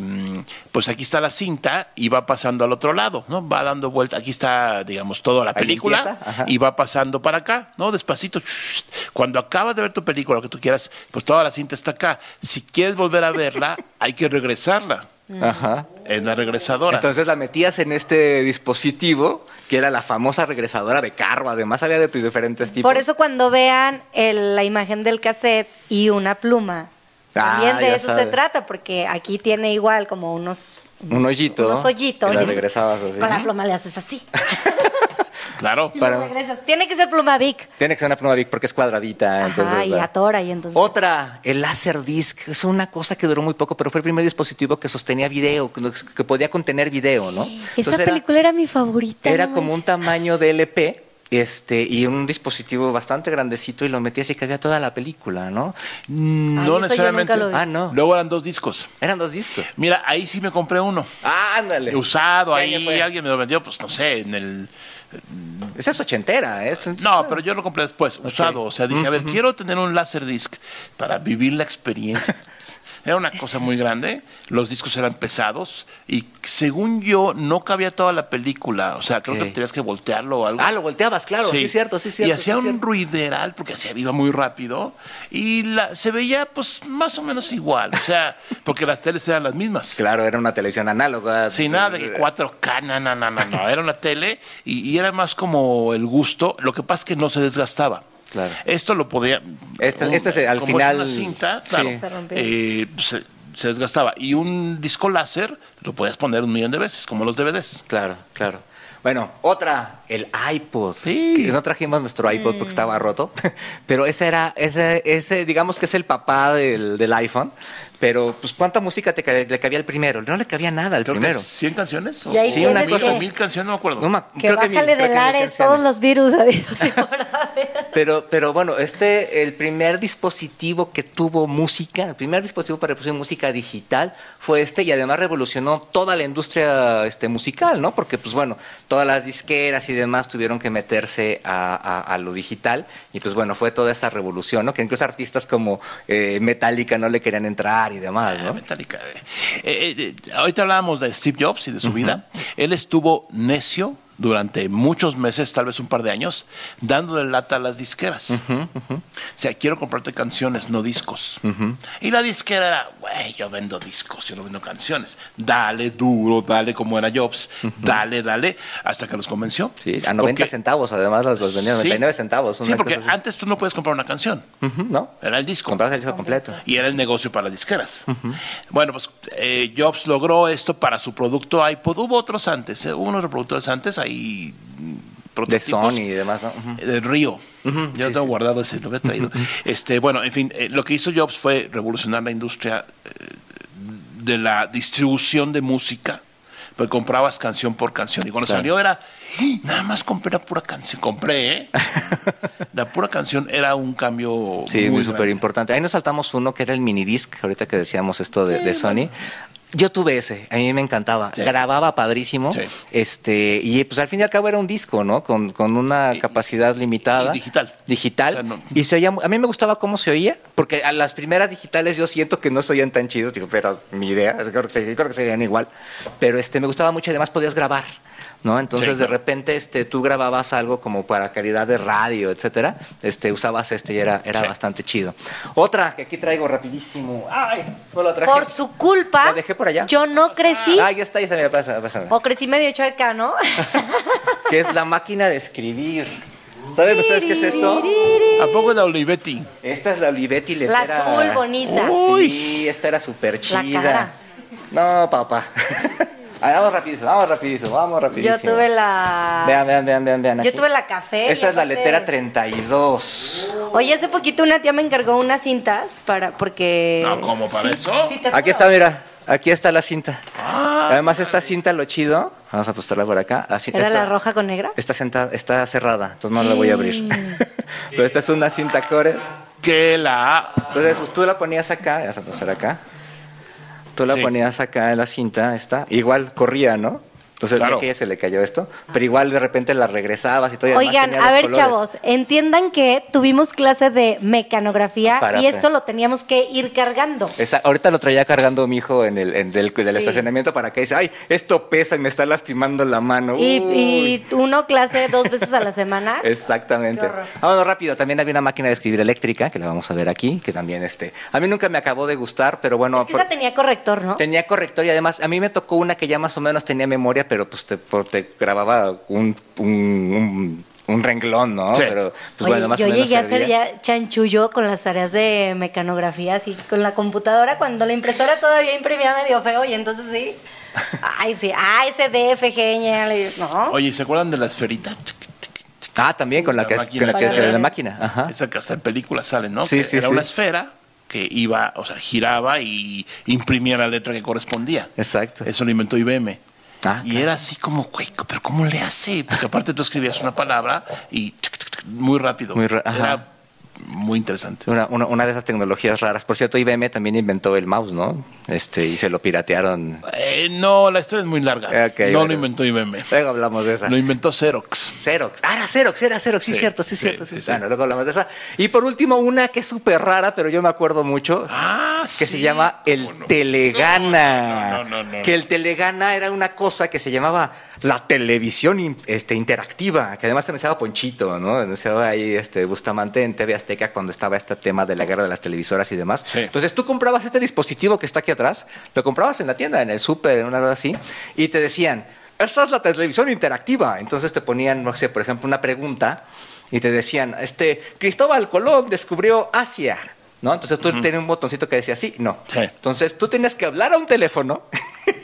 pues aquí está la cinta y va pasando al otro lado no va dando vuelta aquí está digamos toda la película y va pasando para acá no despacito cuando acabas de ver tu película lo que tú quieras pues toda la cinta está acá si quieres volver a verla hay que regresarla Ajá. en la regresadora Entonces la metías en este dispositivo, que era la famosa regresadora de carro. Además había de diferentes tipos. Por eso cuando vean el- la imagen del cassette y una pluma, Ah, también de eso sabe. se trata, porque aquí tiene igual como unos Un hoyito. Unos hoyitos. Y la entonces regresabas así. Con la pluma le haces así. Claro. y Para- regresas. Tiene que ser pluma Vic. Tiene que ser una pluma Vic porque es cuadradita. entonces, Ajá, y ah. atora y entonces. Otra, el Laserdisc. Es una cosa que duró muy poco, pero fue el primer dispositivo que sostenía video, que, podía contener video, ¿no? Esa Entonces película era mi favorita. Era no como un tamaño de LP. Este, y un dispositivo bastante grandecito y lo metías y cabía toda la película, ¿no? Ay, eso No yo necesariamente. nunca lo vi. Ah, no. Luego eran dos discos. Eran dos discos. Mira, ahí sí me compré uno. Ah, ándale. Usado, ¿Qué ahí fue? alguien me lo vendió, pues no sé, en el... Esa es ochentera, ¿eh? Esto- No, pero yo lo compré después, usado. O sea, dije, a ver, quiero tener un Laserdisc para vivir la experiencia. Era una cosa muy grande, los discos eran pesados y según yo no cabía toda la película. O sea, creo que tenías que voltearlo o algo. Ah, lo volteabas, claro. Sí, es cierto, sí, cierto. Y hacía sí, un cierto. ruideral porque hacía iba muy rápido y la, se veía pues más o menos igual. O sea, porque las teles eran las mismas. Claro, era una televisión análoga. Sin nada de que 4K, no, no, no, no, no. Era una tele y, y era más como el gusto. Lo que pasa es que no se desgastaba. Claro. Esto lo podía. Este- un- este al como final- Es una cinta, claro. Se rompía. eh, se, se desgastaba. Y un disco láser lo podías poner un millón de veces, como los DVDs. Claro, claro. Bueno, otra, el iPod. Sí. Que no trajimos nuestro iPod porque estaba roto, pero ese era, ese, ese digamos que es el papá del, del iPhone. Pero, pues, ¿cuánta música te, ca- le cabía al primero? No le cabía nada al Creo primero. 100 canciones. O, Sí, una cosa mil canciones, no me acuerdo. No me- Que creo que mil, bájale creo de que mil Lares canciones. todos los virus. Pero, pero bueno, este, el primer dispositivo que tuvo música, el primer dispositivo para reproducir música digital fue este y además revolucionó toda la industria este, musical, ¿no? Porque, pues bueno, todas las disqueras y demás tuvieron que meterse a, a- a lo digital y pues bueno, fue toda esta revolución, ¿no? Que incluso artistas como eh, Metallica no le querían entrar y demás, Ah, ¿no? Metallica. Eh, eh, eh, ahorita hablábamos de Steve Jobs y de su vida. Él estuvo necio durante muchos meses, tal vez un par de años, dándole lata a las disqueras. O sea, quiero comprarte canciones, no discos. Y la disquera era, güey, yo vendo discos, yo no vendo canciones. Dale duro, dale como era Jobs, dale, dale, hasta que los convenció. Sí, a 90 Porque- centavos además los, los vendían, Sí. 99 centavos. Sí, porque antes tú no puedes comprar una canción. ¿No? Era el disco. Comprabas el disco completo. Y era el negocio para las disqueras. Bueno, pues eh, Jobs logró esto para su producto iPod. Hubo otros antes, eh, hubo unos reproductores antes, ahí mm, De. Sony y demás, ¿no? Del Río. Yo sí, tengo sí. guardado ese, lo había traído. este, bueno, en fin, eh, lo que hizo Jobs fue revolucionar la industria eh, de la distribución de música. Pues comprabas canción por canción. Y cuando Claro. salió era, "¡Ah! nada más compré la pura canción. Compré, ¿eh? la pura canción era un cambio Sí, muy súper importante. Ahí nos saltamos uno que era el minidisc, ahorita que decíamos esto de, de Sony. Yo tuve ese, a mí me encantaba. Sí. Grababa padrísimo. Sí. Este, y pues al fin y al cabo era un disco, ¿no? Con, con una Y- capacidad limitada. y digital. Digital. O sea, no- Y se oía, a mí me gustaba cómo se oía, porque a las primeras digitales yo siento que no se oían tan chidos, digo, pero mi idea, creo que se, creo que se oían igual. Pero este, me gustaba mucho y además podías grabar. ¿No? Entonces Sí, de repente este, tú grababas algo como para calidad de radio, etcétera, este, usabas este y era, era Sí. bastante chido. Otra que aquí traigo rapidísimo. Ay, no la traje. Por su culpa, La dejé por allá. yo no crecí. Ah, ya está, ya se me pasa. O crecí medio chueca, ¿no? Que es la máquina de escribir. ¿Saben ustedes qué es esto? ¿A poco es la Olivetti? Esta es la Olivetti La letera. azul bonita. Sí, esta era súper La chida. cara. No, papá. Ah, vamos rapidísimo, vamos rapidísimo, vamos rapidísimo. Yo tuve la. Vean, vean, vean, vean, vean. Yo tuve la café. Esta es la letera 32. Oye, hace poquito una tía me encargó unas cintas para porque. No, ¿cómo para eso? sí, te Aquí está, mira. Aquí está la cinta. Ah, Además, esta cinta, lo chido. Vamos a apostarla por acá. Cinta ¿Era la roja con negra? Está, senta- está cerrada, entonces no la voy a abrir. Mm. Pero esta es una cinta core. que la... Entonces pues, tú la ponías acá, vas a pasar acá. Tú la Sí. ponías acá en la cinta, esta. Igual corría, ¿no? Entonces Claro. ve que ya se le cayó esto, pero igual de repente la regresabas y todo. y Oigan, tenía a ver, colores. chavos, entiendan que tuvimos clase de mecanografía y esto lo teníamos que ir cargando. Esa- ahorita lo traía cargando mi hijo en el, en del, del Sí. estacionamiento para que dice, ay, esto pesa y me está lastimando la mano. Y, Uy. y uno clase dos veces a la semana. Exactamente. Vámonos rápido. También había una máquina de escribir eléctrica, que la vamos a ver aquí, que también este. A mí nunca me acabó de gustar, pero bueno. Es que por- esa tenía corrector, ¿no? Tenía corrector y además a mí me tocó una que ya más o menos tenía memoria, pero pues te, grababa un, un, un- un renglón, ¿no? Sí. Pero pues Oye, bueno, más yo o menos llegué a hacer ya chanchullo con las tareas de mecanografía, así con la computadora, cuando la impresora todavía imprimía medio feo, y entonces sí. Ay, sí, ASDF, genial. ¿No? Oye, ¿se acuerdan de la esferita? Ah, también con la, La que, máquina con la, que- que- de la máquina. Ajá. Esa que hasta en películas sale, ¿no? Sí, Que sí, Era sí. una esfera que iba, o sea, giraba y imprimía la letra que correspondía. Exacto. Eso lo inventó IBM. Ah, y era así como, güey, pero ¿cómo le hace? Porque aparte tú escribías una palabra y muy rápido. Muy ra- ajá. Era muy interesante. Una, una, una de esas tecnologías raras. Por cierto, IBM también inventó el mouse, ¿no? Este, y se lo piratearon. Eh, no, la historia es muy larga. No bueno. lo inventó IBM. Luego hablamos de esa. Lo inventó Xerox. Xerox. Ah, era Xerox, era Xerox, sí, Sí, cierto, sí, sí, cierto. Sí. Bueno, luego hablamos de esa. Y por último, una que es súper rara, pero yo me acuerdo mucho, Ah, que se llama el ¿Cómo no? Telegana. No, no, no, no, que el Telegana era una cosa que se llamaba la televisión este, interactiva, que además se anunciaba Ponchito, ¿no? Anunciaba ahí este, Bustamante en TV Azteca cuando estaba este tema de la guerra de las televisoras y demás. Sí. Entonces tú comprabas este dispositivo que está aquí atrás, lo comprabas en la tienda, en el súper, en una cosa así, y te decían, esta es la televisión interactiva. Entonces te ponían, no sé, por ejemplo, una pregunta y te decían, este, Cristóbal Colón descubrió Asia. ¿No? Entonces tú tenías un botoncito que decía sí, no. Sí. Entonces tú tenías que hablar a un teléfono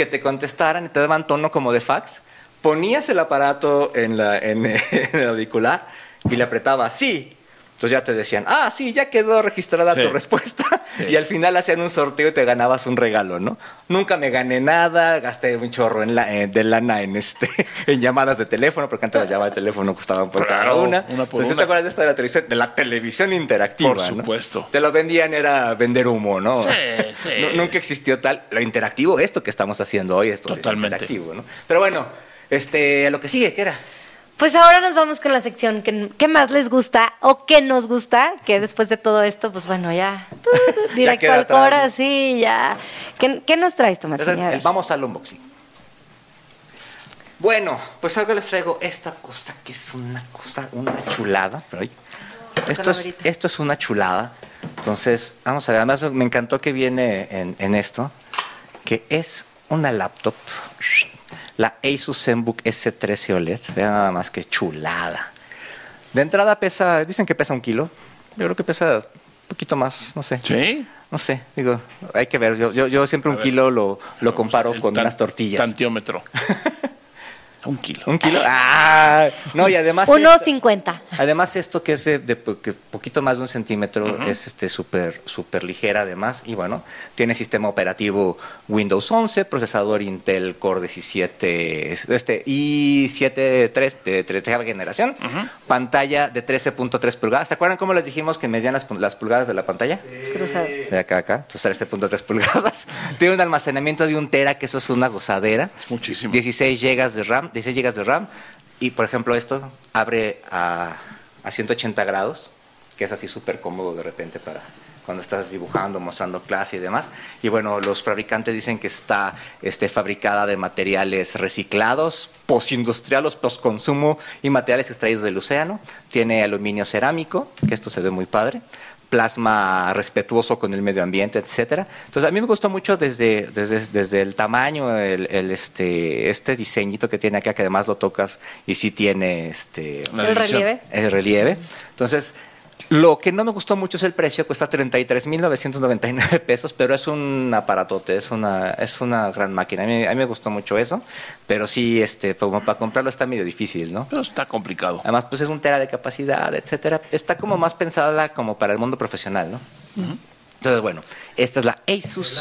que te contestaran y te daban tono como de fax, ponías el aparato en, en el auricular y le apretabas sí. Entonces ya te decían, ah, sí, ya quedó registrada Sí. tu respuesta. Sí. Y al final hacían un sorteo y te ganabas un regalo, ¿no? Nunca me gané nada, gasté un chorro en la, eh, de lana en, este, en llamadas de teléfono, porque antes las llamadas de teléfono costaban por cada una. una por Entonces, una. ¿te acuerdas de esta de la televisión? De la televisión interactiva, Por ¿no? supuesto. Te lo vendían, era vender humo, ¿no? Sí, sí. Nu- Nunca existió tal. Lo interactivo, esto que estamos haciendo hoy, esto sí es Totalmente. interactivo, ¿no? Pero bueno, este, lo que sigue, ¿qué era? Pues ahora nos vamos con la sección que, que más les gusta o que nos gusta, que después de todo esto, pues bueno, ya directo al cora, sí, ya. ¿Qué, qué nos traes, Tomás? Entonces, vamos al unboxing. Bueno, pues algo les traigo esta cosa que es una cosa, una chulada. Pero, esto, es, esto es una chulada. Entonces, vamos a ver, además me, me encantó que viene en, en esto, que es una laptop, la Asus ZenBook S13 OLED. Vean nada más que chulada. De entrada pesa, dicen que pesa un kilo. Yo creo que pesa un poquito más, no sé. ¿Sí? No sé, digo, hay que ver. Yo, yo, yo siempre un ver. kilo lo, lo comparo El con tan- unas tortillas. Tantiómetro. Un kilo. ¿Un kilo? ¡Ah! No, y además. Uno esto- cincuenta. Además, esto que es de, de po- que poquito más de un centímetro es este súper súper ligera, además. Y bueno, tiene sistema operativo Windows 11, procesador Intel Core 17, es- este, i7 3 de tercera generación, pantalla de 13.3 pulgadas. ¿Se acuerdan cómo les dijimos que medían las, las pulgadas de la pantalla? Cruzado. de acá a acá, entonces 13.3 pulgadas. Tiene un almacenamiento de un tera, que eso es una gozadera. muchísimo. 16 gigas de RAM, 16 gigas de RAM. Y por ejemplo, esto abre a, a 180 grados, que es así súper cómodo de repente para cuando estás dibujando, mostrando clase y demás. Y bueno, los fabricantes dicen que está este, fabricada de materiales reciclados, postindustriales, postconsumo y materiales extraídos del océano. Tiene aluminio cerámico, que esto se ve muy padre plasma respetuoso con el medio ambiente, etcétera. Entonces a mí me gustó mucho desde, desde, desde el tamaño, el, el, este, este diseñito que tiene acá, que además lo tocas y sí tiene este El relieve. el relieve. Entonces, lo que no me gustó mucho es el precio, cuesta 33.999 pesos, pero es un aparatote, es una, es una gran máquina. A mí, a mí me gustó mucho eso, pero sí, este, como para comprarlo está medio difícil, ¿no? Pero está complicado. Además, pues es un tera de capacidad, etcétera. Está como más pensada como para el mundo profesional, ¿no? Entonces, bueno, esta es la Asus.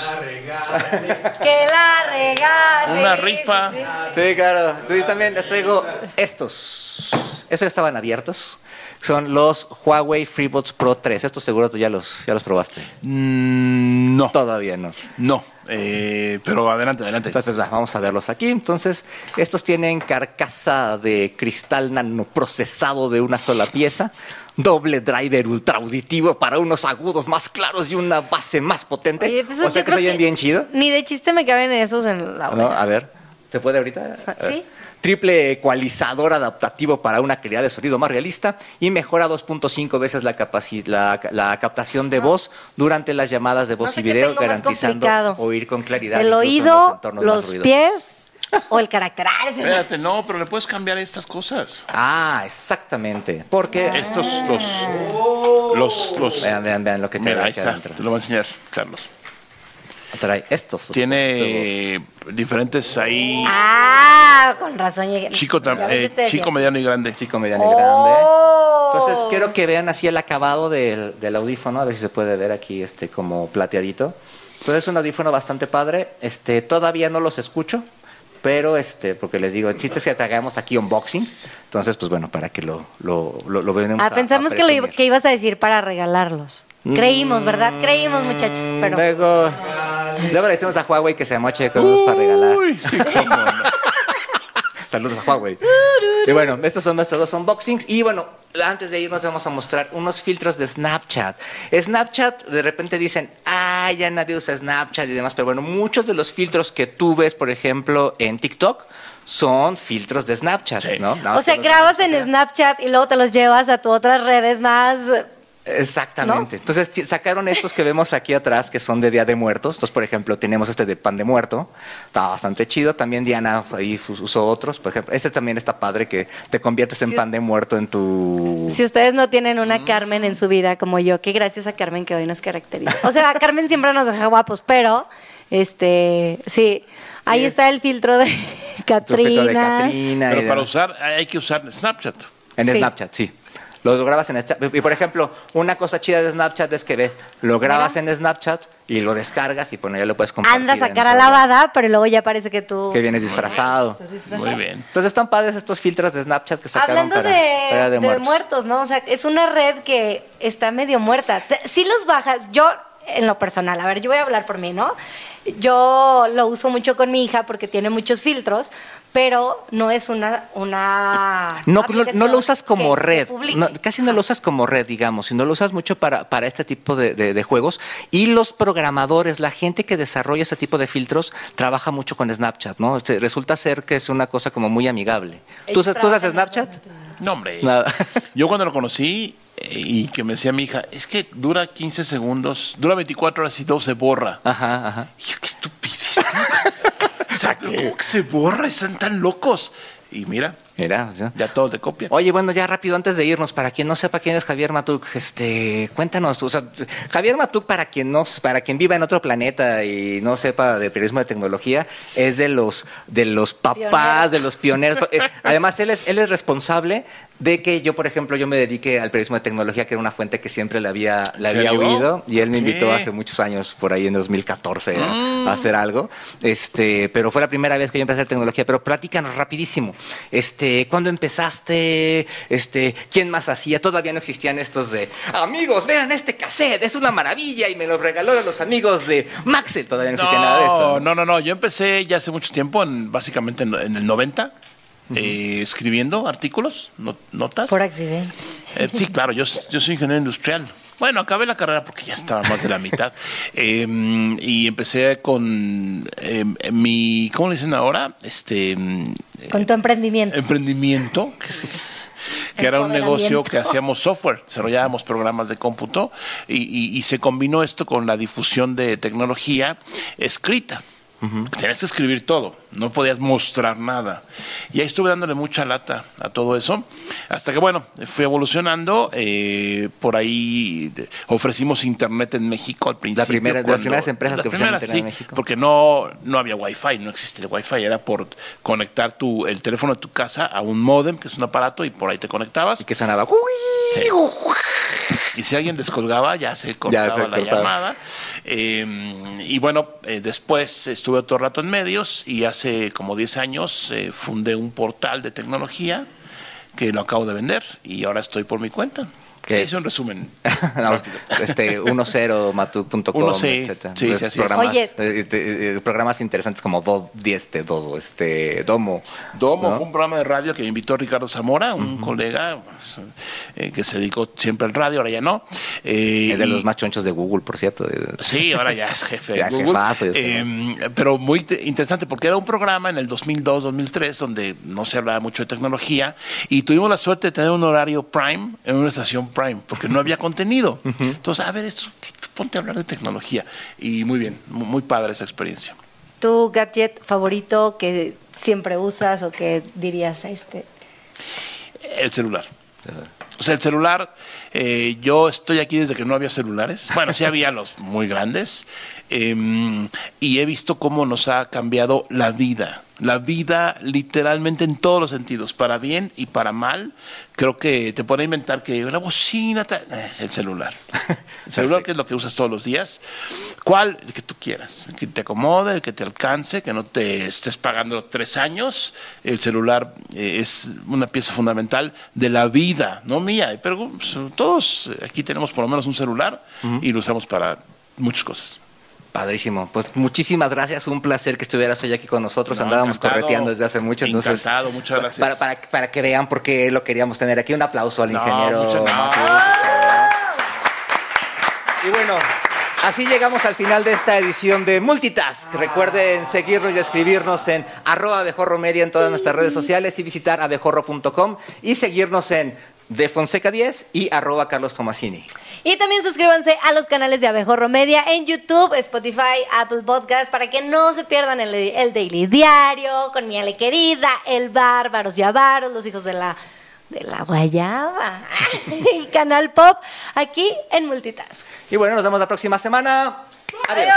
Que la regale. Una rifa. Sí, claro. Entonces también les traigo estos. Estos ya estaban abiertos. Son los Huawei FreeBuds Pro 3. Estos seguro tú ya los, ya los probaste. Mm, no. Todavía no. No. Eh, pero adelante, adelante. Entonces, va, vamos a verlos aquí. Entonces, estos tienen carcasa de cristal nanoprocesado de una sola pieza, doble driver ultra auditivo para unos agudos más claros y una base más potente. Oye, pues o yo sea que creo se oyen bien chido. Ni de chiste me caben esos en la ¿No? oreja. A ver, ¿te puede ahorita? Sí. Triple ecualizador adaptativo para una calidad de sonido más realista y mejora 2.5 veces la, la, la captación de voz durante las llamadas de voz No sé y video, garantizando oír con claridad. El en oído, los, pies o el carácter. Espérate, no, pero le puedes cambiar estas cosas. Ah, exactamente. Porque. Estos, los. Los. los Vean, vean, vean lo que te Mira, ahí aquí está. adentro. Te lo voy a enseñar, Carlos. Trae estos. Tiene diferentes ahí. Ah, con razón. llegué. Chico, tam- eh, chico, mediano y grande. Chico, mediano y Oh. grande. Entonces quiero que vean así el acabado del, del audífono, a ver si se puede ver aquí este como plateadito. Entonces es un audífono bastante padre. Este, todavía no los escucho, pero este, porque les digo, el chiste es que te hagamos aquí unboxing. Entonces, pues bueno, para que lo, lo, lo, lo vean. Ah, pensamos que, lo iba- que ibas a decir para regalarlos. Creímos, ¿verdad? Creímos, muchachos. Pero Luego, luego le decimos a Huawei que se moche con unos para regalar. Uy, sí, cómo no. Saludos a Huawei. Y bueno, estos son nuestros dos unboxings. Y bueno, antes de irnos vamos a mostrar unos filtros de Snapchat. Snapchat, de repente dicen, ah, ya nadie usa Snapchat y demás. Pero bueno, muchos de los filtros que tú ves, por ejemplo, en TikTok, son filtros de Snapchat, Sí. ¿no? O sea, grabas en. Snapchat y luego te los llevas a tus otras redes más. Exactamente. Entonces sacaron estos que vemos aquí atrás, que son de Día de Muertos. Entonces, por ejemplo, tenemos este de pan de muerto. Está bastante chido. También Diana ahí usó otros. Por ejemplo, este también está padre que te conviertes en Si pan de muerto en tu... Si ustedes no tienen Mm. una Carmen en su vida como yo, que gracias a Carmen que hoy nos caracteriza. O sea, Carmen siempre nos deja guapos, pero este, sí, ahí es. está el filtro de Catrina. de Catrina. y Pero para usar, hay que usar Snapchat. En Sí. Snapchat, sí. Lo grabas en Snapchat. Y por ejemplo, una cosa chida de Snapchat es que ve, lo grabas Mira. en Snapchat y lo descargas y bueno, ya lo puedes compartir. Andas a cara todo. lavada, pero luego ya parece que tú. Que vienes disfrazado. Muy bien. Entonces están padres estos filtros de Snapchat que sacaron Hablando para, de, para de muertos. muertos. ¿no? O sea, es una red que está medio muerta. Si los bajas, yo en lo personal, a ver, yo voy a hablar por mí, ¿no? Yo lo uso mucho con mi hija porque tiene muchos filtros, pero no es una... una No, no, aplicación no lo usas como que- red, no, casi no lo usas como red, digamos, sino lo usas mucho para, para este tipo de, de- de juegos. Y los programadores, la gente que desarrolla este tipo de filtros, trabaja mucho con Snapchat, ¿no? Este, resulta ser que es una cosa como muy amigable. ¿Tú, tú usas Snapchat? No, hombre. Nada. Yo cuando lo conocí eh, y que me decía mi hija, es que dura 15 segundos, dura 24 horas y todo se borra. Ajá, ajá. Y yo, qué estupidez. o sea, ¿cómo que se borra? Están tan locos. Y mira, Mira, ¿sí? ya todos te copian. Oye, bueno, ya rápido, antes de irnos, para quien no sepa quién es Javier Matuk, este, cuéntanos, o sea, Javier Matuk, para quien no, para quien viva en otro planeta y no sepa de periodismo de tecnología, es de los, de los papás, Pioneros. de los pioneros. Eh, Además, él es, él es responsable de que yo, por ejemplo, yo me dedique al periodismo de tecnología, que era una fuente que siempre le había, le ¿En había oído, y él me invitó hace muchos años, por ahí en 2014, a- Mm. a hacer algo. Este, pero fue la primera vez que yo empecé a hacer tecnología. Pero platícanos rapidísimo. Este, ¿cuándo empezaste? Este, ¿quién más hacía? Todavía no existían estos de amigos, vean este cassette, es una maravilla y me lo regaló a los amigos de Maxel. Todavía no existía nada de eso. no, no, no. Yo empecé ya hace mucho tiempo, en, básicamente en, en el 90, eh, escribiendo artículos, no- notas. Por accidente. Eh, sí, claro, yo, yo soy ingeniero industrial. Bueno, acabé la carrera porque ya estaba más de la mitad. Eh, y empecé con eh, mi, ¿cómo le dicen ahora? Este mm, Con tu emprendimiento. emprendimiento, que, era un negocio que hacíamos software, desarrollábamos programas de cómputo y, y- y se combinó esto con la difusión de tecnología escrita. Tenías que escribir todo, no podías mostrar nada. Y ahí estuve dándole mucha lata a todo eso, hasta que, bueno, fui evolucionando. eh, por ahí ofrecimos internet en México al principio. primera- de las primeras empresas las que primeras, internet en sí, México. Porque no, no había wifi, no existía el wifi, era por conectar tu, el teléfono de tu casa a un modem, que es un aparato, y por ahí te conectabas. Y que sonaba. Sí. Y si alguien descolgaba, ya se cortaba se la cortaba. llamada. Eh, y bueno, eh, después estuve otro rato en medios y hace como 10 años eh, fundé un portal de tecnología que lo acabo de vender y ahora estoy por mi cuenta. ¿Qué? Es un resumen. No, este 10matu.com, Uno, sí. etcétera. Sí, sí, programas, Oye. eh, eh, programas interesantes como Do, este, Dodo, este, Domo. Domo ¿no? fue un programa de radio que me invitó Ricardo Zamora, un colega pues, eh, que se dedicó siempre al radio, ahora ya no. Eh, Es de y- los más chonchos de Google, por cierto. Sí, ahora ya es jefe Ya de es Google. jefazo, ya es Eh, pero muy te- interesante porque era un programa en el 2002-2003 donde no se hablaba mucho de tecnología y tuvimos la suerte de tener un horario prime en una estación prime porque no había contenido. Entonces, a ver, esto, ponte a hablar de tecnología. Y muy bien, mu- muy padre esa experiencia. ¿Tu gadget favorito que siempre usas o que dirías a este? El celular. O sea, el celular, eh, yo estoy aquí desde que no había celulares. Bueno, sí había los muy grandes. em, y he visto cómo nos ha cambiado la vida. La vida literalmente en todos los sentidos, para bien y para mal. Creo que te pone a inventar que la bocina eh, es el celular. El celular que es lo que usas todos los días. ¿Cuál? El que tú quieras. El que te acomode, el que te alcance, que no te estés pagando tres años. El celular eh, es una pieza fundamental de la vida, no mía. Pero pues, todos eh, aquí tenemos por lo menos un celular y lo usamos para muchas cosas. Padrísimo. Pues muchísimas gracias. Un placer que estuvieras hoy aquí con nosotros. No, Andábamos encantado. correteando desde hace mucho. Entonces, Encantado, muchas gracias. Para, para, para que vean por qué lo queríamos tener aquí. Un aplauso al No, ingeniero. muchas- no. Y bueno, así llegamos al final de esta edición de Multitask. Recuerden seguirnos y escribirnos en arroba abejorro media en todas nuestras redes sociales y visitar abejorro.com y seguirnos en de Fonseca 10 y arroba Carlos Tomasini. Y también suscríbanse a los canales de Abejorro Media en YouTube, Spotify, Apple Podcasts, para que no se pierdan el, el Daily Diario, con mi Ale querida, El Bárbaros y Avaros, los hijos de la, de la guayaba, y Canal Pop, aquí en Multitask. Y bueno, nos vemos la próxima semana. Adiós.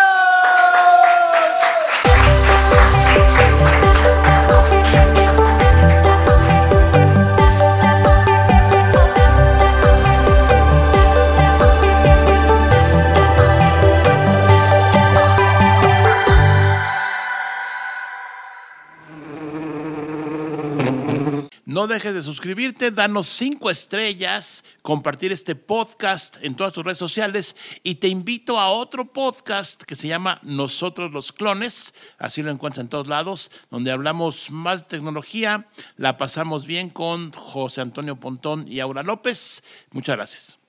No dejes de suscribirte, danos cinco estrellas, compartir este podcast en todas tus redes sociales y te invito a otro podcast que se llama Nosotros los Clones, así lo encuentras en todos lados, donde hablamos más de tecnología, la pasamos bien con José Antonio Pontón y Aura López. Muchas gracias.